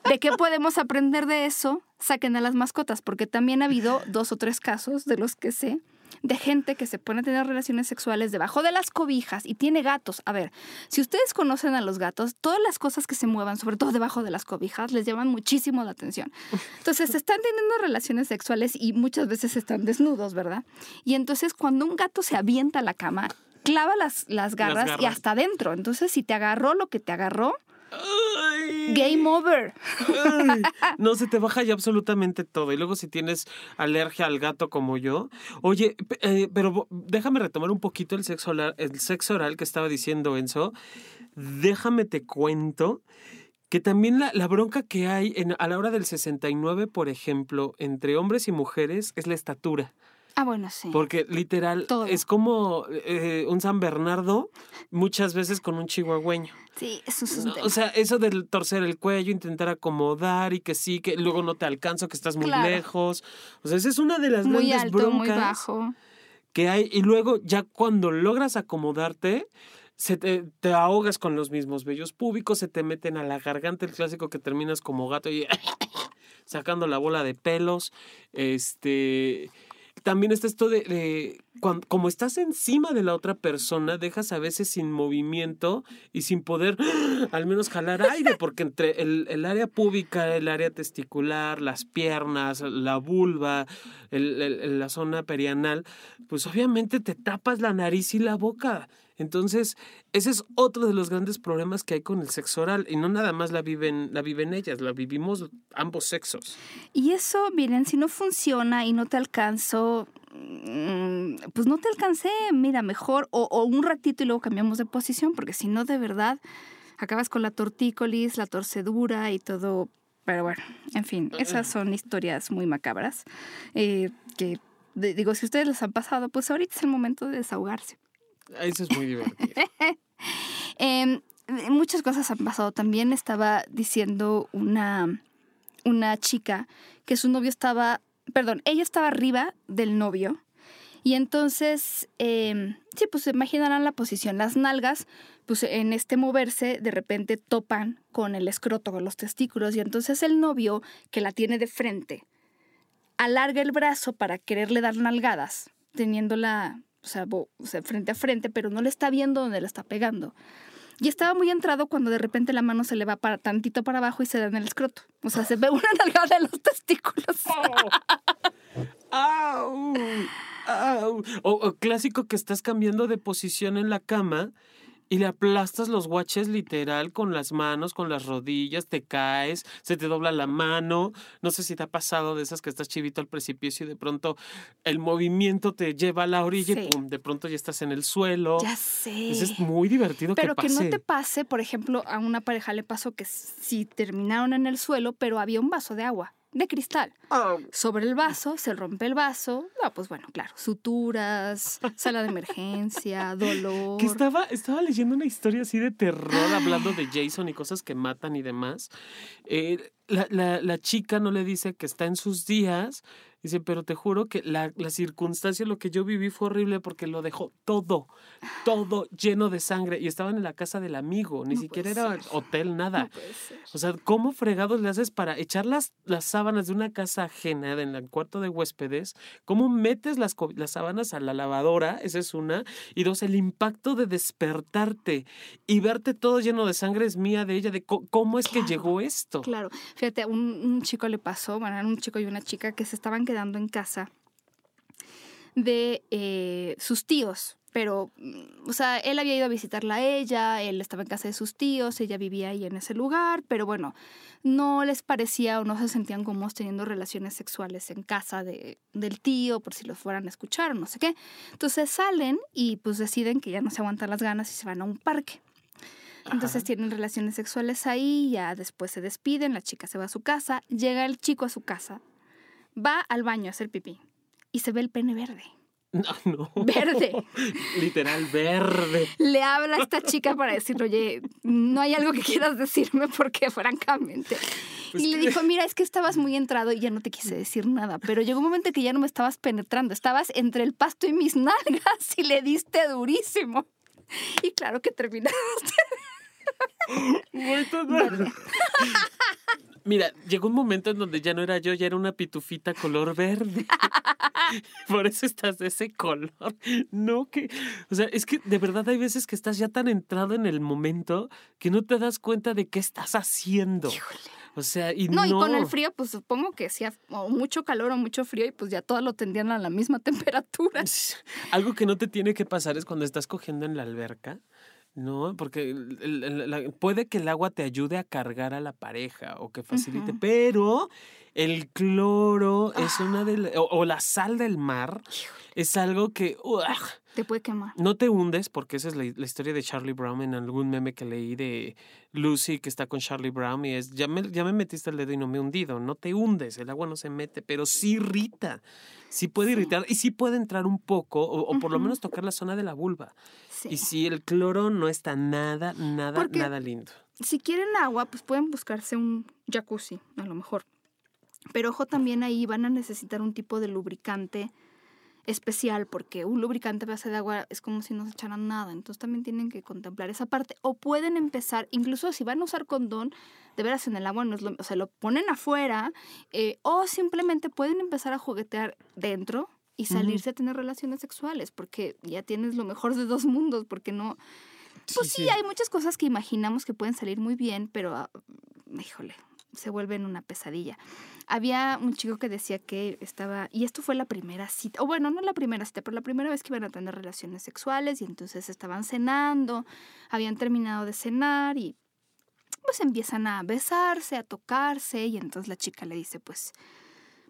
¿De qué podemos aprender de eso? Saquen a las mascotas, porque también ha habido dos o tres casos de los que sé de gente que se pone a tener relaciones sexuales debajo de las cobijas y tiene gatos. A ver, si ustedes conocen a los gatos, todas las cosas que se muevan, sobre todo debajo de las cobijas, les llaman muchísimo la atención. Entonces, están teniendo relaciones sexuales y muchas veces están desnudos, ¿verdad? Y entonces, cuando un gato se avienta a la cama, clava las, las, garras, y hasta adentro. Entonces, si te agarró lo que te agarró, Game over. no se te baja ya absolutamente todo. Y luego si tienes alergia al gato como yo. Oye, eh, pero déjame retomar un poquito el sexo oral, el sexo oral que estaba diciendo Enzo. Déjame te cuento que también la, la bronca que hay en, a la hora del 69, por ejemplo, entre hombres y mujeres es la estatura. Ah, bueno, sí. Porque literal es como eh, un San Bernardo muchas veces con un chihuahueño. Sí, eso es un O sea, eso del torcer el cuello, intentar acomodar y que sí, que luego no te alcanzo, que estás muy lejos. O sea, esa es una de las muy grandes alto, broncas muy bajo. que hay. Y luego ya cuando logras acomodarte, se te, te, ahogas con los mismos vellos públicos, se te meten a la garganta, el clásico que terminas como gato y *laughs* sacando la bola de pelos. Este también está esto de, cuando, como estás encima de la otra persona, dejas a veces sin movimiento y sin poder *gasps* al menos jalar aire, porque entre el, área pública, el área testicular, las piernas, la vulva, la zona perianal, pues obviamente te tapas la nariz y la boca. Entonces, ese es otro de los grandes problemas que hay con el sexo oral. Y no nada más la viven, la viven ellas, la vivimos ambos sexos. Y eso, miren, si no funciona y no te alcanzo, mm, pues no te alcancé, mira, mejor, o, o un ratito y luego cambiamos de posición, porque si no, de verdad, acabas con la tortícolis, la torcedura y todo. Pero bueno, en fin, esas son historias muy macabras eh, que digo, si ustedes les han pasado, pues ahorita es el momento de desahogarse. Eso es muy divertido. *laughs* Em, muchas cosas han pasado. También estaba diciendo una, una chica que su novio estaba, perdón, ella estaba arriba del novio. Y entonces, em, sí, pues se imaginarán la posición. Las nalgas, pues en este moverse, de repente topan con el escroto, con los testículos. Y entonces el novio, que la tiene de frente, alarga el brazo para quererle dar nalgadas, teniéndola, o sea, frente a frente, pero no le está viendo donde le está pegando. Y estaba muy entrado cuando de repente la mano se le va para tantito para abajo y se da en el escroto. O sea, se ve una *laughs* nalgada en los testículos. *laughs* O clásico que estás cambiando de posición en la cama y le aplastas los guaches literal con las manos, con las rodillas, te caes, se te dobla la mano. No sé si te ha pasado de esas que estás chivito al precipicio y de pronto el movimiento te lleva a la orilla Sí. y pum, de pronto ya estás en el suelo. Ya sé. Eso es muy divertido Pero que que pase. no te pase, por ejemplo, a una pareja le pasó que sí terminaron en el suelo, pero había un vaso de agua, de cristal. Au. Sobre el vaso, se rompe el vaso. No, pues bueno, claro, suturas, sala de emergencia, *laughs* dolor. Que estaba, estaba leyendo una historia así de terror, hablando de Jason y cosas que matan y demás. Eh, la, la- la chica no le dice que está en sus días. Dice, pero te juro que la, la circunstancia, lo que yo viví fue horrible porque lo dejó todo, todo lleno de sangre. Y estaban en la casa del amigo, ni No siquiera era ser. hotel, nada. No. O sea, ¿cómo fregados le haces para echar las, las sábanas de una casa ajena en el cuarto de huéspedes? ¿Cómo metes las, las sábanas a la lavadora? Esa es una. Y dos, el impacto de despertarte y verte todo lleno de sangre es mía de ella, de cómo es que Claro, llegó esto. Claro, fíjate, a un, un chico le pasó, bueno, un chico y una chica que se estaban quedando en casa de eh, sus tíos, pero, mm, o sea, él había ido a visitarla a ella, él estaba en casa de sus tíos, ella vivía ahí en ese lugar, pero bueno, no les parecía o no se sentían cómodos teniendo relaciones sexuales en casa de, del tío, por si los fueran a escuchar o no sé qué. Entonces salen y pues deciden que ya no se aguantan las ganas y se van a un parque. Entonces Ajá. tienen relaciones sexuales ahí, ya después se despiden, la chica se va a su casa, llega el chico a su casa, va al baño a hacer pipí y se ve el pene verde. No, *laughs* no. Verde. *laughs* Literal, verde. Le habla a esta chica para decirle, oye, no hay algo que quieras decirme porque francamente. Pues y le dijo, *laughs* mira, es que estabas muy entrado y ya no te quise decir nada, pero llegó un momento que ya no me estabas penetrando, estabas entre el pasto y mis nalgas y le diste durísimo. Y claro que terminaste. Todo- Mira, llegó un momento en donde ya no era yo, ya era una pitufita color verde. *laughs* Por eso estás de ese color. No que, o sea, es que de verdad hay veces que estás ya tan entrado en el momento que no te das cuenta de qué estás haciendo. O sea, y no. No, y con el frío, pues supongo que hacía o mucho calor o mucho frío y pues ya todo lo tendían a la misma *laughs* temperatura. Algo que no te tiene que pasar es cuando estás cogiendo en la alberca. No, porque el- el- la- puede que el agua te ayude a cargar a la pareja o que facilite, pero el cloro es una de la- o, o la sal del mar es algo que ¡uah! Te puede quemar. no te hundes, porque esa es la, la historia de Charlie Brown en algún meme que leí de Lucy que está con Charlie Brown y es ya me, ya me metiste el dedo y no me he hundido, no te hundes, el agua no se mete, pero sí irrita, sí puede Sí. irritar y sí puede entrar un poco o, o por lo menos tocar la zona de la vulva. Sí. Y sí, el cloro no está nada, nada, Porque- nada lindo. Si quieren agua, pues pueden buscarse un jacuzzi, a lo mejor. Pero ojo, también ahí van a necesitar un tipo de lubricante especial, porque un lubricante base de agua es como si no se echaran nada. Entonces también tienen que contemplar esa parte. O pueden empezar, incluso si van a usar condón, de veras en el agua no es lo, o sea, lo ponen afuera, eh, o simplemente pueden empezar a juguetear dentro y salirse a tener relaciones sexuales, porque ya tienes lo mejor de dos mundos, porque no, pues sí, hay muchas cosas que imaginamos que pueden salir muy bien, pero, ah, híjole, se vuelven una pesadilla. Había un chico que decía que estaba, y esto fue la primera cita, o bueno, no la primera cita, pero la primera vez que iban a tener relaciones sexuales y entonces estaban cenando, habían terminado de cenar y pues empiezan a besarse, a tocarse y entonces la chica le dice, pues,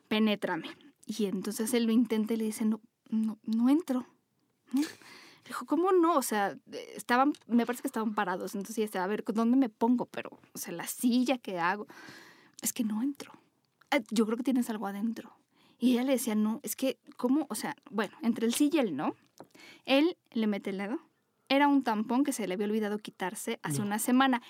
penétrame. Y entonces él lo intenta y le dice, no, no, no entro. Dijo, ¿cómo no? O sea, eh, estaban, me parece que estaban parados. Entonces ella decía, a ver, ¿dónde me pongo? Pero, o sea, la silla, ¿qué hago? Es que no entro. "Ah, Yo creo que tienes algo adentro. Y ella le decía, no, es que, ¿cómo? O sea, bueno, entre el sí y el no, él le mete el dedo. Era un tampón que se le había olvidado quitarse hace una semana.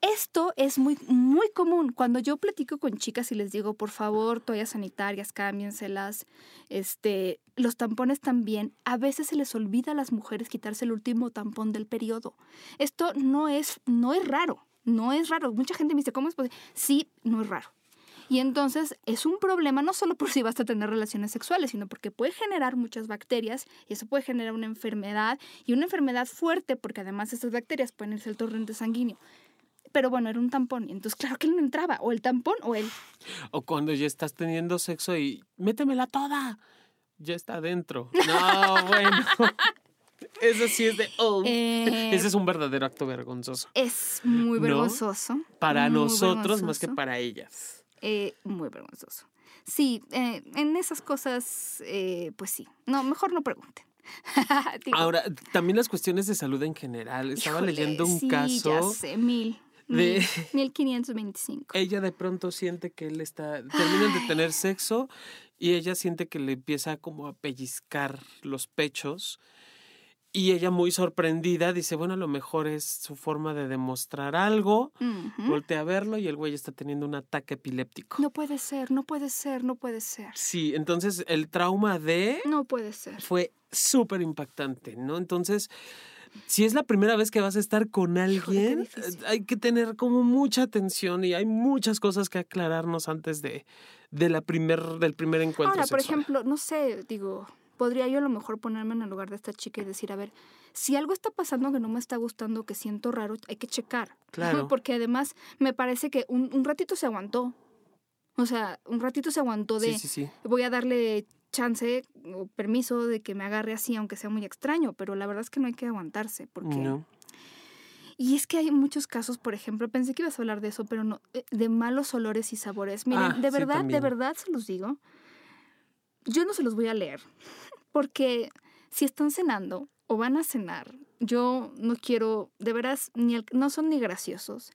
Esto es muy, muy común. Cuando yo platico con chicas y les digo, por favor, toallas sanitarias, cámbienselas, este, los tampones también, a veces se les olvida a las mujeres quitarse el último tampón del periodo. Esto no es, no es raro, no es raro. Mucha gente me dice, ¿cómo es posible? Sí, no es raro. Y entonces es un problema no solo por si vas a tener relaciones sexuales, sino porque puede generar muchas bacterias y eso puede generar una enfermedad y una enfermedad fuerte porque además estas bacterias pueden irse al torrente sanguíneo pero bueno, era un tampón. Y entonces, claro que él no entraba, o el tampón o él. O cuando ya estás teniendo sexo y métemela toda, ya está adentro. *laughs* No, bueno. Eso sí es de, oh. Eh, Ese es un verdadero acto vergonzoso. es muy ¿No? vergonzoso. Para muy nosotros más que para ellas. Eh, muy vergonzoso. Sí, eh, en esas cosas, eh, pues sí. No, mejor no pregunten. *laughs* Ahora, también las cuestiones de salud en general. Estaba híjole, leyendo un sí, Ya caso. sé, mil. De- mil, *laughs* 1525. Ella de pronto siente que él está. Terminan de tener sexo y ella siente que le empieza como a pellizcar los pechos. Y ella, muy sorprendida, dice: Bueno, a lo mejor es su forma de demostrar algo. Voltea a verlo y el güey está teniendo un ataque epiléptico. No puede ser, no puede ser, no puede ser. Sí, entonces el trauma de No puede ser. fue súper impactante, ¿no? Entonces, si es la primera vez que vas a estar con alguien, hay que tener como mucha atención y hay muchas cosas que aclararnos antes de, de la primer, del primer encuentro. Ahora, por ejemplo, no sé, digo, podría yo a lo mejor ponerme en el lugar de esta chica y decir, a ver, si algo está pasando que no me está gustando, que siento raro, hay que checar. Claro. Porque además me parece que un, un ratito se aguantó. O sea, un ratito se aguantó de, Sí, sí, sí. voy a darle chance o permiso de que me agarre así, aunque sea muy extraño, pero la verdad es que no hay que aguantarse, porque... No. Y es que hay muchos casos, por ejemplo, pensé que ibas a hablar de eso, pero no, eh, de malos olores y sabores. Miren, Ah, de sí, verdad, de verdad se los digo. Yo no se los voy a leer, *laughs* porque si están cenando o van a cenar, yo no quiero, de veras, ni al- no son ni graciosos.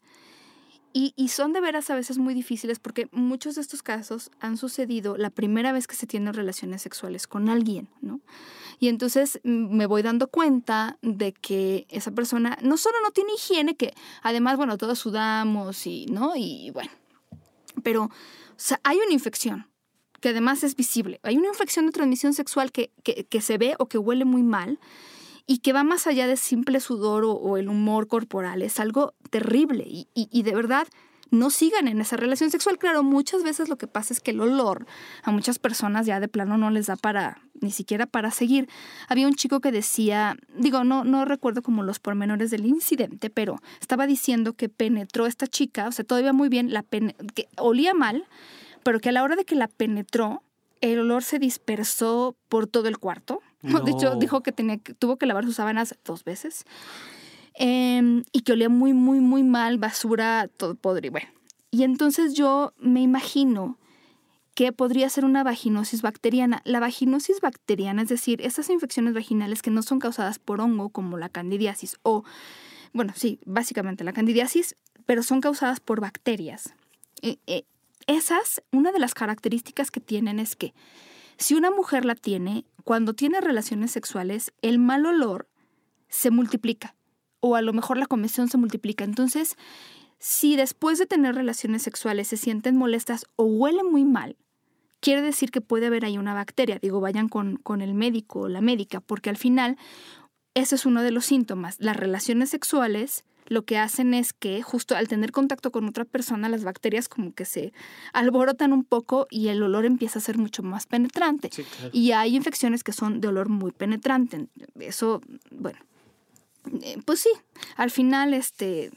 Y, y son de veras a veces muy difíciles porque muchos de estos casos han sucedido la primera vez que se tienen relaciones sexuales con alguien, ¿no? Y entonces mm, me voy dando cuenta de que esa persona no solo no tiene higiene, que además, bueno, todos sudamos y, ¿no? Y bueno, pero, o sea, hay una infección que además es visible. Hay una infección de transmisión sexual que, que, que se ve o que huele muy mal y que va más allá de simple sudor o, el humor corporal. Es algo terrible y, de verdad no sigan en esa relación sexual. Claro, muchas veces lo que pasa es que el olor a muchas personas ya de plano no les da para, ni siquiera para seguir. Había un chico que decía, digo, no, no recuerdo como los pormenores del incidente, pero estaba diciendo que penetró esta chica, o sea, todavía muy bien, la que olía mal, pero que a la hora de que la penetró, el olor se dispersó por todo el cuarto. De hecho, dijo que, tenía, que tuvo que lavar sus sábanas dos veces. Em, y que olía muy, muy, muy mal, basura, todo podrido. Bueno, y entonces yo me imagino que podría ser una vaginosis bacteriana. La vaginosis bacteriana, es decir, estas infecciones vaginales que no son causadas por hongo, como la candidiasis, o, bueno, sí, básicamente la candidiasis, pero son causadas por bacterias. Eh, eh, esas, una de las características que tienen es que si una mujer la tiene, cuando tiene relaciones sexuales, el mal olor se multiplica o a lo mejor la comezón se multiplica. Entonces, si después de tener relaciones sexuales se sienten molestas o huelen muy mal, quiere decir que puede haber ahí una bacteria. Digo, vayan con, con el médico o la médica, porque al final ese es uno de los síntomas. Las relaciones sexuales lo que hacen es que justo al tener contacto con otra persona, las bacterias como que se alborotan un poco y el olor empieza a ser mucho más penetrante. Sí, claro. Y hay infecciones que son de olor muy penetrante. Eso, bueno, eh, pues sí, al final, este,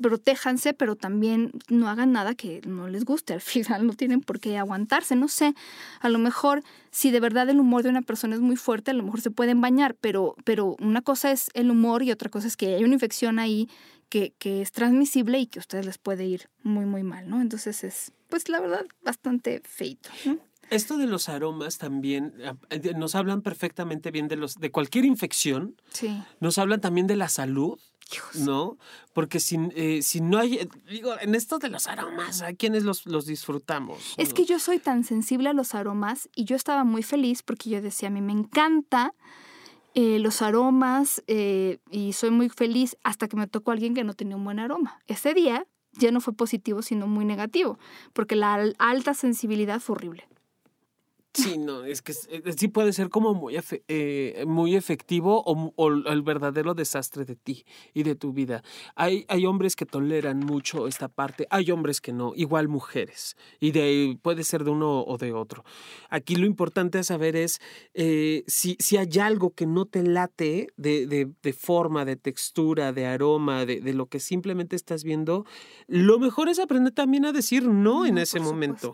protéjanse, pero también no hagan nada que no les guste. Al *laughs* final no tienen por qué aguantarse. No sé, a lo mejor si de verdad el humor de una persona es muy fuerte, a lo mejor se pueden bañar, pero, pero una cosa es el humor y otra cosa es que hay una infección ahí que, que es transmisible y que a ustedes les puede ir muy, muy mal, ¿no? Entonces es, pues la verdad, bastante feito, ¿no? Esto de los aromas también ah, de- nos hablan perfectamente bien de los de cualquier infección, Sí. nos hablan también de la salud ¿no? Porque si, eh, si no hay, digo, en esto de los aromas, ¿a quienes los, los disfrutamos? Es que yo soy tan sensible a los aromas y yo estaba muy feliz porque yo decía, a mí me encanta eh, los aromas eh, y soy muy feliz hasta que me tocó alguien que no tenía un buen aroma. Ese día ya no fue positivo, sino muy negativo, porque la alta sensibilidad fue horrible. Sí, no, es que eh, sí puede ser como muy, eh, muy efectivo o, el verdadero desastre de ti y de tu vida. Hay, hay hombres que toleran mucho esta parte, hay hombres que no, igual mujeres, y de puede ser de uno o de otro. Aquí lo importante a saber es eh, si, si hay algo que no te late de, de, de forma, de textura, de aroma, de, de, lo que simplemente estás viendo, lo mejor es aprender también a decir no, en ese momento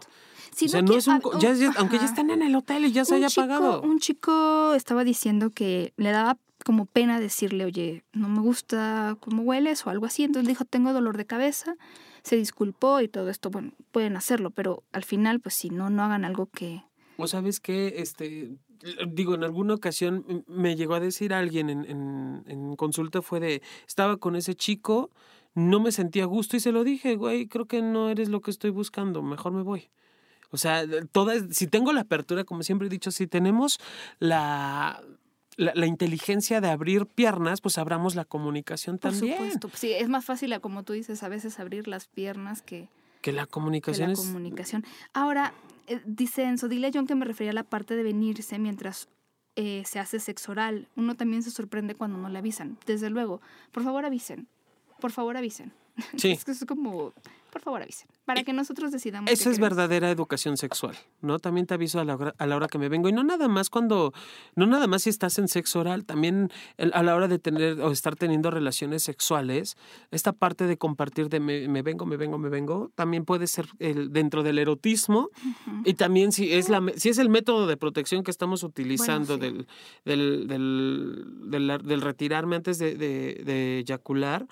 aunque ya están en el hotel y ya se haya pagado. Un chico estaba diciendo que le daba como pena decirle, oye, no me gusta cómo hueles o algo así. Entonces dijo, tengo dolor de cabeza. Se disculpó y todo esto, bueno, pueden hacerlo, pero al final, pues si no, no hagan algo que... O sabes que, este, digo, en alguna ocasión me llegó a decir alguien en, en, en consulta fue de, estaba con ese chico, no me sentía a gusto y se lo dije, güey, creo que no eres lo que estoy buscando, mejor me voy. O sea, toda, si tengo la apertura, como siempre he dicho, si tenemos la, la, inteligencia de abrir piernas, pues abramos la comunicación también. Por supuesto. Sí, es más fácil, como tú dices, a veces abrir las piernas que, que la comunicación. la comunicación. Ahora, eh, dice Enzo, dile a John que me refería a la parte de venirse mientras eh, se hace sexo oral. Uno también se sorprende cuando no le avisan. Desde luego, por favor avisen. Por favor avisen. *laughs* Sí. es que es como por favor avisen, para que nosotros decidamos. Esa es verdadera educación sexual, ¿no? También te aviso a la, hora, a la, hora, que me vengo y no nada más cuando, no nada más si estás en sexo oral, también a la hora de tener o estar teniendo relaciones sexuales, esta parte de compartir de me, vengo, me vengo, me vengo, también puede ser el, dentro del erotismo y también si es, la, si es el método de protección que estamos utilizando del, del, del, del, retirarme antes de, de, de eyacular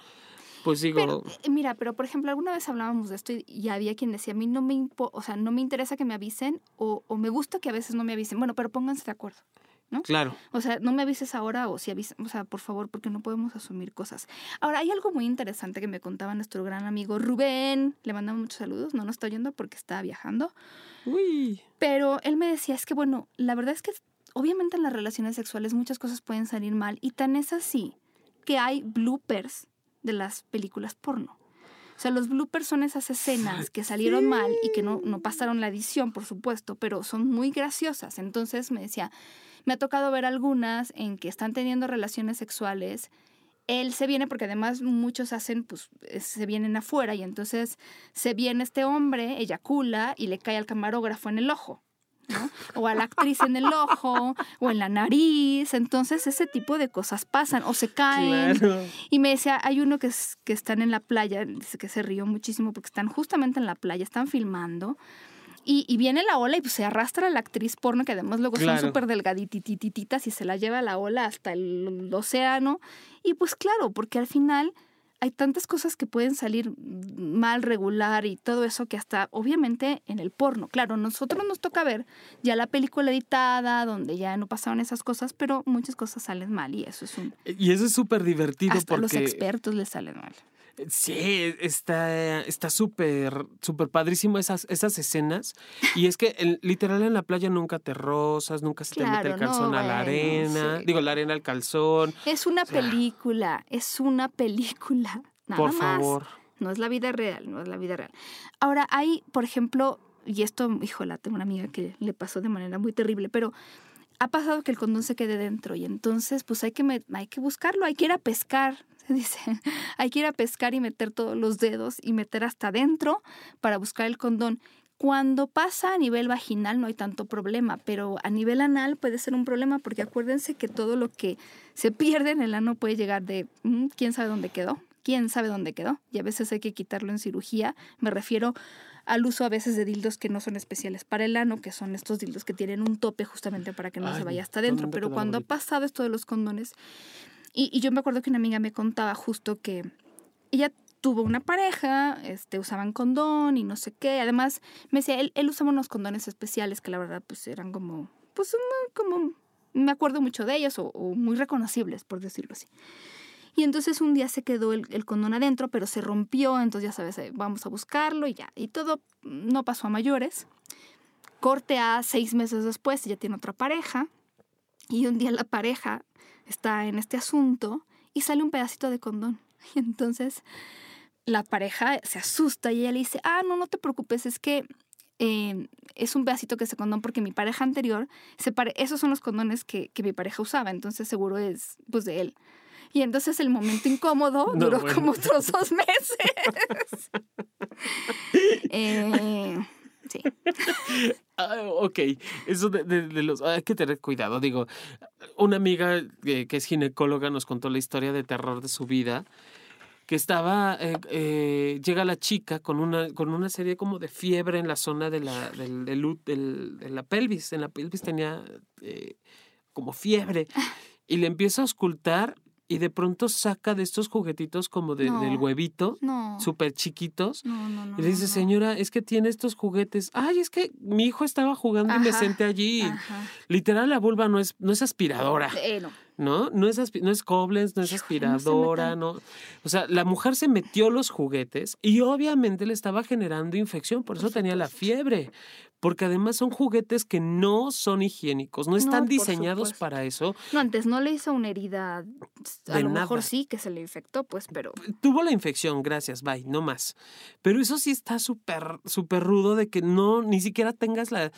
pues digo. Eh, mira, pero por ejemplo, alguna vez hablábamos de esto y, había quien decía, a mí no me, o sea, no me interesa que me avisen o, me gusta que a veces no me avisen. Bueno, pero pónganse de acuerdo. ¿no? Claro. O sea, no me avises ahora o si avises, o sea, por favor, porque no podemos asumir cosas. Ahora, hay algo muy interesante que me contaba nuestro gran amigo Rubén, le mandamos muchos saludos, no nos está oyendo porque está viajando. Uy. Pero él me decía, es que bueno, la verdad es que obviamente en las relaciones sexuales muchas cosas pueden salir mal y tan es así que hay bloopers de las películas porno. O sea, los bloopers son esas escenas que salieron mal y que no, no pasaron la edición, por supuesto, pero son muy graciosas. Entonces me decía, me ha tocado ver algunas en que están teniendo relaciones sexuales. Él se viene porque además muchos hacen, pues eh, se vienen afuera y entonces se viene este hombre, eyacula y le cae al camarógrafo en el ojo. O a la actriz en el ojo, o en la nariz. Entonces, ese tipo de cosas pasan, o se caen. Y me decía, hay uno que, es, que están en la playa, dice que se rió muchísimo porque están justamente en la playa, están filmando. Y, viene la ola y pues se arrastra a la actriz porno, que además luego son súper delgaditititas y se la lleva la ola hasta el océano. Y pues claro, porque al final hay tantas cosas que pueden salir mal, regular y todo eso que hasta obviamente en el porno. Claro, nosotros nos toca ver ya la película editada donde ya no pasaron esas cosas, pero muchas cosas salen mal y eso es un... Y eso es súper divertido hasta porque... los expertos les salen mal. Sí, está está súper súper padrísimo esas esas escenas y es que literal en la playa nunca te rozas, nunca se te mete el calzón a la arena, digo la arena al calzón. Es una película, es una película. *laughs* Nada por más. favor. No es la vida real, no es la vida real. Ahora hay, por ejemplo, y esto, híjola, tengo una amiga que le pasó de manera muy terrible, pero ha pasado que el condón se quede dentro y entonces pues hay que, hay que buscarlo, hay que ir a pescar, *laughs* dice, hay que ir a pescar y meter todos los dedos y meter hasta adentro para buscar el condón. Cuando pasa a nivel vaginal no hay tanto problema, pero a nivel anal puede ser un problema porque acuérdense que todo lo que se pierde en el ano puede llegar de mm, quién sabe dónde quedó, quién sabe dónde quedó y a veces hay que quitarlo en cirugía. Me refiero al uso a veces de dildos que no son especiales para el ano, que son estos dildos que tienen un tope justamente para que no se vaya hasta adentro. Pero cuando ha pasado esto de los condones, y, yo me acuerdo que una amiga me contaba justo que ella tuvo una pareja, este, usaban condón y no sé qué. Además, me decía, él, usaba unos condones especiales que la verdad pues eran como, pues como, me acuerdo mucho de ellos o, muy reconocibles, por decirlo así. Y entonces un día se quedó el, el condón adentro, pero se rompió, entonces ya sabes, eh, vamos a buscarlo y ya. Y todo no pasó a mayores. Corte a seis meses después, ya tiene otra pareja. Y un día la pareja está en este asunto y sale un pedacito de condón. *laughs* Y entonces la pareja se asusta y ella le dice, ah, no, no te preocupes, es que eh, es un pedacito que se condón porque mi pareja anterior, se pare esos son los condones que, que, mi pareja usaba, entonces seguro es pues de él. Y entonces el momento incómodo *laughs* No, duró bueno. como otros dos meses. *laughs* Eh, sí. Ah, ok, eso de, de- de los... Hay que tener cuidado. Digo, una amiga eh, que es ginecóloga nos contó la historia de terror de su vida, que estaba... eh, eh, llega la chica con una, con una serie como de fiebre en la zona de la, del, del de la pelvis. En la pelvis tenía como fiebre. Y le empieza a auscultar y de pronto saca de estos juguetitos como de- No. del huevito, No. súper chiquitos. No, no, no. Y le dice, señora, es que tiene estos juguetes. Ay, es que mi hijo estaba jugando y me Ajá, senté allí. Ajá. Literal, la vulva no es, no es aspiradora, Eh, no. ¿no? Es, no es Koblenz, no es aspiradora, no. O sea, la mujer se metió los juguetes y obviamente le estaba generando infección, por eso Por tenía la fiebre. Porque además son juguetes que no son higiénicos, no están diseñados supuesto. para eso. No, antes no le hizo una herida. A De lo mejor sí que se le infectó, pues, pero. tuvo la infección, gracias, bye, no más. Pero eso sí está súper, súper rudo de que no, ni siquiera tengas la...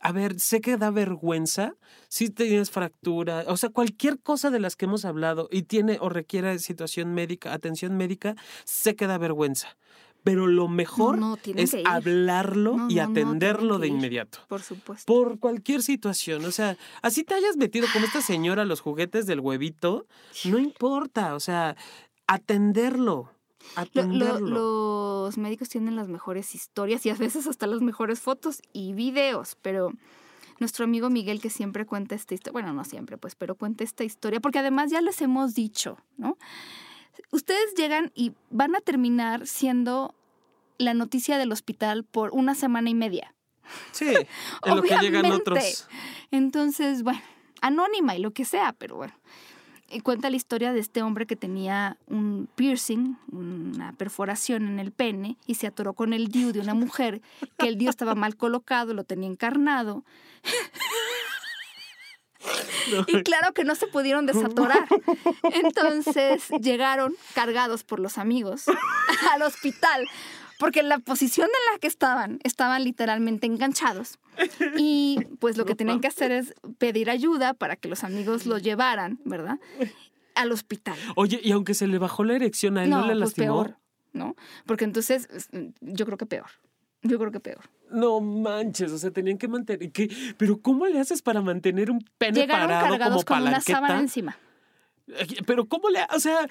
A ver, sé que da vergüenza si tienes fractura, o sea, cualquier cosa de las que hemos hablado y tiene o requiere situación médica, atención médica, sé que da vergüenza. Pero lo mejor no, es hablarlo No, y atenderlo de inmediato. Por supuesto. Por cualquier situación, o sea, así te hayas metido como esta señora los juguetes del huevito, no importa, o sea, atenderlo, Lo- atenderlo. lo- los médicos tienen las mejores historias y a veces hasta las mejores fotos y videos, pero nuestro amigo Miguel que siempre cuenta esta historia, bueno, no siempre, pues, pero cuenta esta historia, porque además ya les hemos dicho, ¿no? Ustedes llegan y van a terminar siendo la noticia del hospital por una semana y media. Sí, *laughs* en lo que llegan otros. Entonces, bueno, anónima y lo que sea, pero bueno. Cuenta la historia de este hombre que tenía un piercing, una perforación en el pene, y se atoró con el DIU de una mujer, que el DIU estaba mal colocado, lo tenía encarnado. Y claro que no se pudieron desatorar. Entonces llegaron cargados por los amigos al hospital, porque la posición en la que estaban, estaban literalmente enganchados. Y pues lo que tenían que hacer es pedir ayuda para que los amigos lo llevaran, ¿verdad? Al hospital. Oye, y aunque se le bajó la erección, a él no, le pues lastimó. peor, ¿no? Porque entonces es- yo creo que peor. Yo creo que peor. No manches, o sea, tenían que mantener. ¿qué? Pero ¿cómo le haces para mantener un pene Llegaron parado cargados como con una sábana encima. Pero ¿cómo le, o sea,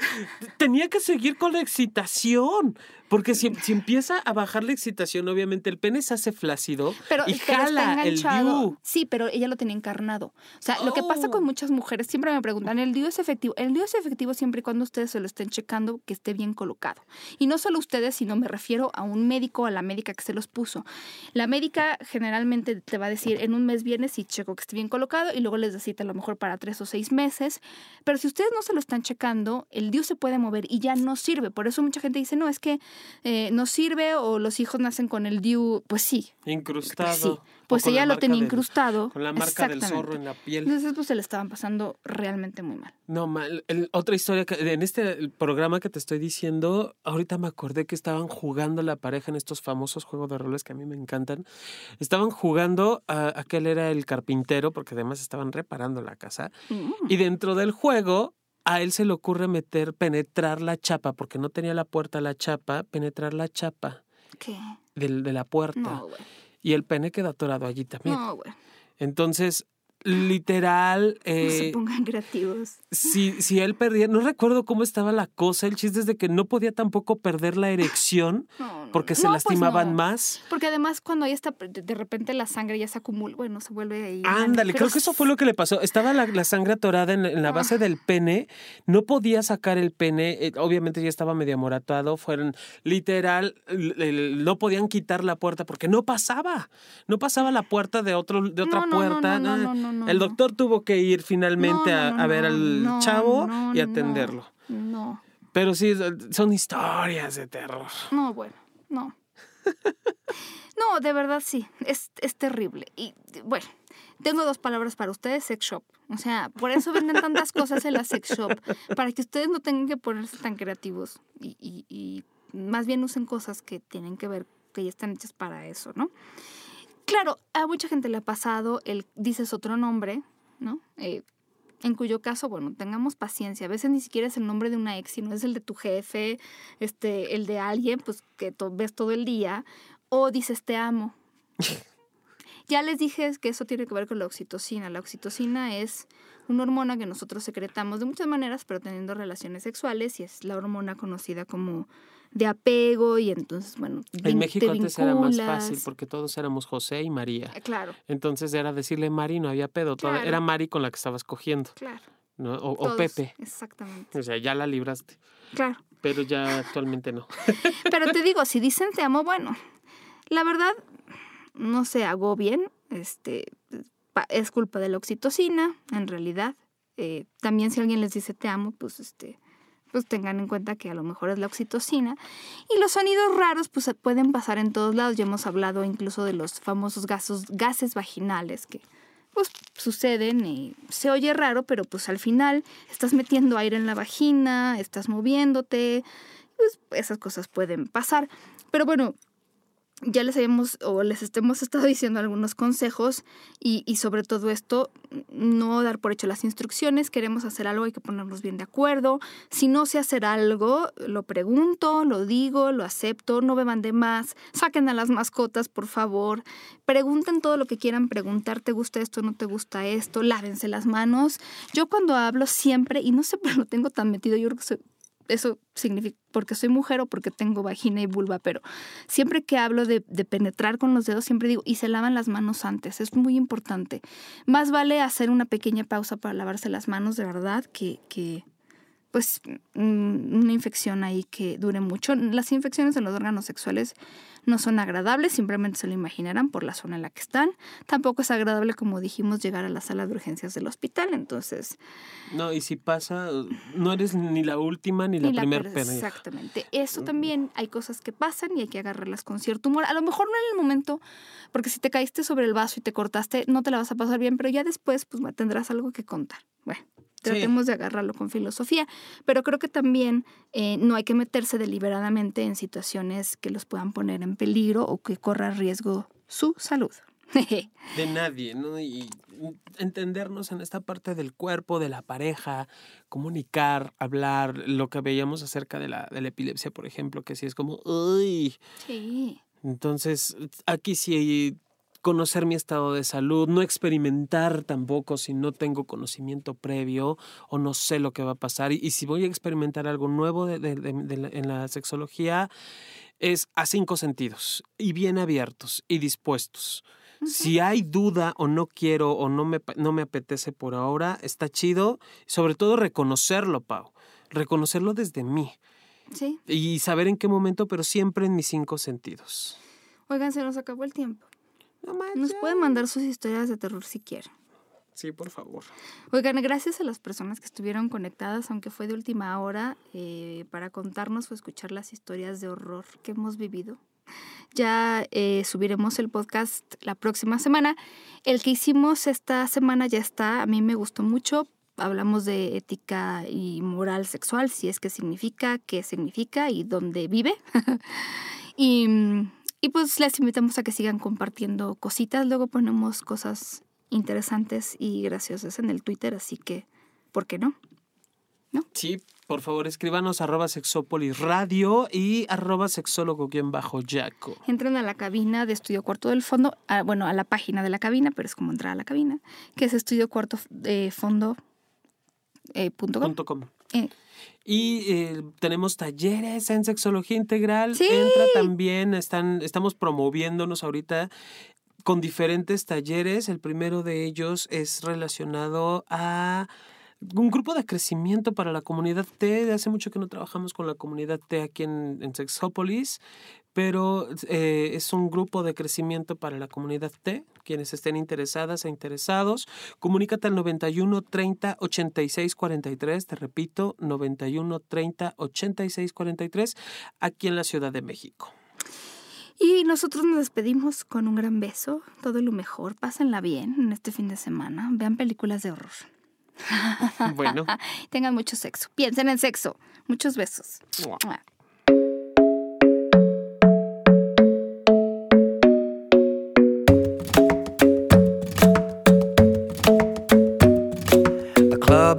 tenía que seguir con la excitación, porque si, si empieza a bajar la excitación, obviamente el pene se hace flácido Pero, y pero está jala el enganchado. DIU. Sí, pero ella lo tenía encarnado. O sea, lo que pasa con Oh. muchas mujeres, siempre me preguntan, ¿el DIU es efectivo? El DIU es efectivo siempre y cuando ustedes se lo estén checando que esté bien colocado. Y no solo ustedes, sino me refiero a un médico, a la médica que se los puso. La médica generalmente te va a decir, en un mes vienes y checo que esté bien colocado y luego les da cita a lo mejor para tres o seis meses. Pero si ustedes no se lo están checando, el DIU se puede mover y ya no sirve. Por eso mucha gente dice, no, es que eh, no sirve o los hijos nacen con el DIU. Pues sí, Incrustado. Sí, o pues con la lo tenía del- incrustado. Con la marca del zorro en la piel. Entonces, pues se le estaban pasando realmente muy mal. No, mal. El- otra historia, que, en este programa que te estoy diciendo, ahorita me acordé que estaban jugando la pareja en estos famosos juegos de roles que a mí me encantan. Estaban jugando, a, aquel era el carpintero, porque además estaban reparando la casa. Mm. Y dentro del juego, a él se le ocurre meter, penetrar la chapa, porque no tenía la puerta a la chapa, penetrar la chapa ¿Qué? del- de la puerta. No. Y el pene queda atorado allí también. No, güey. Entonces, literal, *laughs* No se eh, pongan creativos. si, si él perdía, no recuerdo cómo estaba la cosa, el chiste es de que no podía tampoco perder la erección *laughs* No, no, porque se pues lastimaban más. Porque además cuando ahí está, de repente la sangre ya se acumula, bueno, se vuelve ahí. Ándale, creo que eso fue lo que le pasó. Estaba la, la sangre atorada en, en la base del pene, no podía sacar el pene, eh, obviamente ya estaba medio amoratado, fueron literal, no podían quitar la puerta porque no pasaba, no pasaba la puerta de, otro, de otra puerta. no, no, no, no, no. El doctor tuvo que ir finalmente a, a ver al chavo y atenderlo. No, Pero sí, son historias de terror. no, bueno, no. *laughs* No, de verdad sí, es, es terrible. Y bueno, tengo dos palabras para ustedes, sex shop. O sea, por eso venden tantas cosas en la sex shop, para que ustedes no tengan que ponerse tan creativos y, y- y más bien usen cosas que tienen que ver, que ya están hechas para eso, ¿no? Claro, a mucha gente le ha pasado el dices otro nombre, ¿no? Eh, en cuyo caso, bueno, tengamos paciencia. A veces ni siquiera es el nombre de una ex, sino es el de tu jefe, este, el de alguien, pues que to- ves todo el día, o dices te amo. *laughs* ya les dije que eso tiene que ver con la oxitocina. La oxitocina es una hormona que nosotros secretamos de muchas maneras, pero teniendo relaciones sexuales, y es la hormona conocida como de apego, y entonces, bueno, En México te antes era más fácil porque todos éramos José y María. Eh, Claro, Entonces era decirle Mari, no había pedo. toda- Claro. Era Mari con la que estabas cogiendo, claro. ¿no? O, Pepe. Exactamente. O sea, ya la libraste. Claro. Pero ya actualmente no. *laughs* Pero te digo, si dicen te amo, bueno, la verdad, no se hago bien, este, es culpa de la oxitocina, en realidad. Eh, también si alguien les dice te amo, pues este, pues tengan en cuenta que a lo mejor es la oxitocina. Y los sonidos raros, pues pueden pasar en todos lados. Ya hemos hablado incluso de los famosos gases, gases vaginales que pues suceden y se oye raro, pero pues al final estás metiendo aire en la vagina, estás moviéndote, pues esas cosas pueden pasar. Pero bueno, ya les habíamos o les hemos estado diciendo algunos consejos y, y sobre todo esto, no dar por hecho las instrucciones, queremos hacer algo, hay que ponernos bien de acuerdo. Si no sé hacer algo, lo pregunto, lo digo, lo acepto, no beban de más, saquen a las mascotas, por favor, pregunten todo lo que quieran preguntar, ¿te gusta esto, no te gusta esto? Lávense las manos. Yo cuando hablo siempre, y no sé qué lo tengo tan metido, yo creo que soy eso significa porque soy mujer o porque tengo vagina y vulva, pero siempre que hablo de, penetrar con los dedos, siempre digo, y se lavan las manos antes, es muy importante. Más vale hacer una pequeña pausa para lavarse las manos, de verdad, que, que pues una infección ahí que dure mucho. Las infecciones en los órganos sexuales no son agradables, simplemente se lo imaginarán por la zona en la que están. Tampoco es agradable, como dijimos, llegar a la sala de urgencias del hospital, entonces... No, y si pasa, no eres ni la última ni, ni la, primera pérdida. Exactamente. Eso también hay cosas que pasan y hay que agarrarlas con cierto humor. A lo mejor no en el momento, porque si te caíste sobre el vaso y te cortaste, no te la vas a pasar bien, pero ya después pues tendrás algo que contar. Bueno. Tratemos sí. de agarrarlo con filosofía, pero creo que también eh, no hay que meterse deliberadamente en situaciones que los puedan poner en peligro o que corra riesgo su salud. *laughs* de nadie, ¿no? Y entendernos en esta parte del cuerpo, de la pareja, comunicar, hablar, lo que veíamos acerca de la, de la epilepsia, por ejemplo, que sí es como, uy. Sí. Entonces, aquí sí conocer mi estado de salud, no experimentar tampoco si no tengo conocimiento previo o no sé lo que va a pasar. Y, y si voy a experimentar algo nuevo de, de, de, la, en la sexología, es a cinco sentidos y bien abiertos y dispuestos. Uh -huh. Si hay duda o no quiero o no me, no me apetece por ahora, está chido. Sobre todo reconocerlo, Pau. Reconocerlo desde mí. Sí. Y saber en qué momento, pero siempre en mis cinco sentidos. Oigan, se nos acabó el tiempo. No. Nos pueden mandar sus historias de terror si quieren. Sí, por favor. Oigan, gracias a las personas que estuvieron conectadas, aunque fue de última hora, eh, para contarnos o escuchar las historias de horror que hemos vivido. Ya eh, subiremos el podcast la próxima semana. El que hicimos esta semana ya está, a mí me gustó mucho. Hablamos de ética y moral sexual, si es que significa, qué significa y dónde vive. *laughs* y y pues les invitamos a que sigan compartiendo cositas. Luego ponemos cosas interesantes y graciosas en el Twitter, así que, ¿por qué no? ¿No? Sí, por favor, escríbanos arroba sexópolis radio y arroba sexólogo bajo yaco. Entren a la cabina de Estudio Cuarto del Fondo, a, bueno, a la página de la cabina, pero es como entrar a la cabina, que es estudio cuarto de fondo eh, punto com. Punto com. Eh. Y eh, tenemos talleres en sexología integral. Sí. Entra también, están, estamos promoviéndonos ahorita con diferentes talleres. El primero de ellos es relacionado a un grupo de crecimiento para la comunidad T. Hace mucho que no trabajamos con la comunidad T aquí en, en Sexópolis, pero eh, es un grupo de crecimiento para la comunidad T quienes estén interesadas e interesados, comunícate al 91 30 86 43, te repito, 91 30 86 43, aquí en la Ciudad de México. Y nosotros nos despedimos con un gran beso, todo lo mejor, pásenla bien en este fin de semana, vean películas de horror. Bueno. *laughs* Tengan mucho sexo, piensen en sexo, muchos besos. Mua.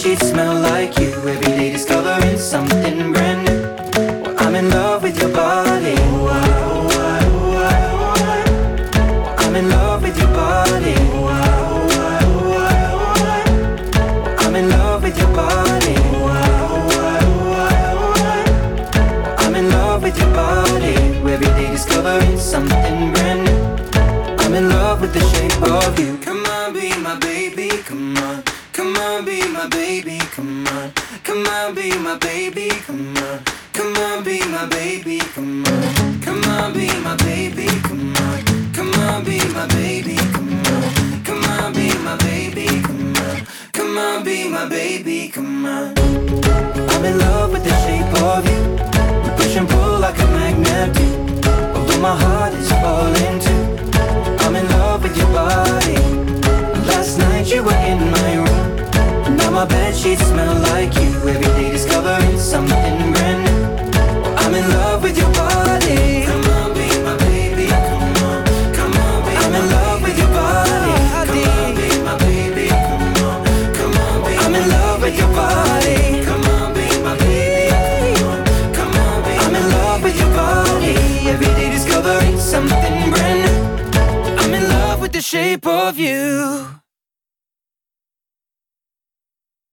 sheets smell like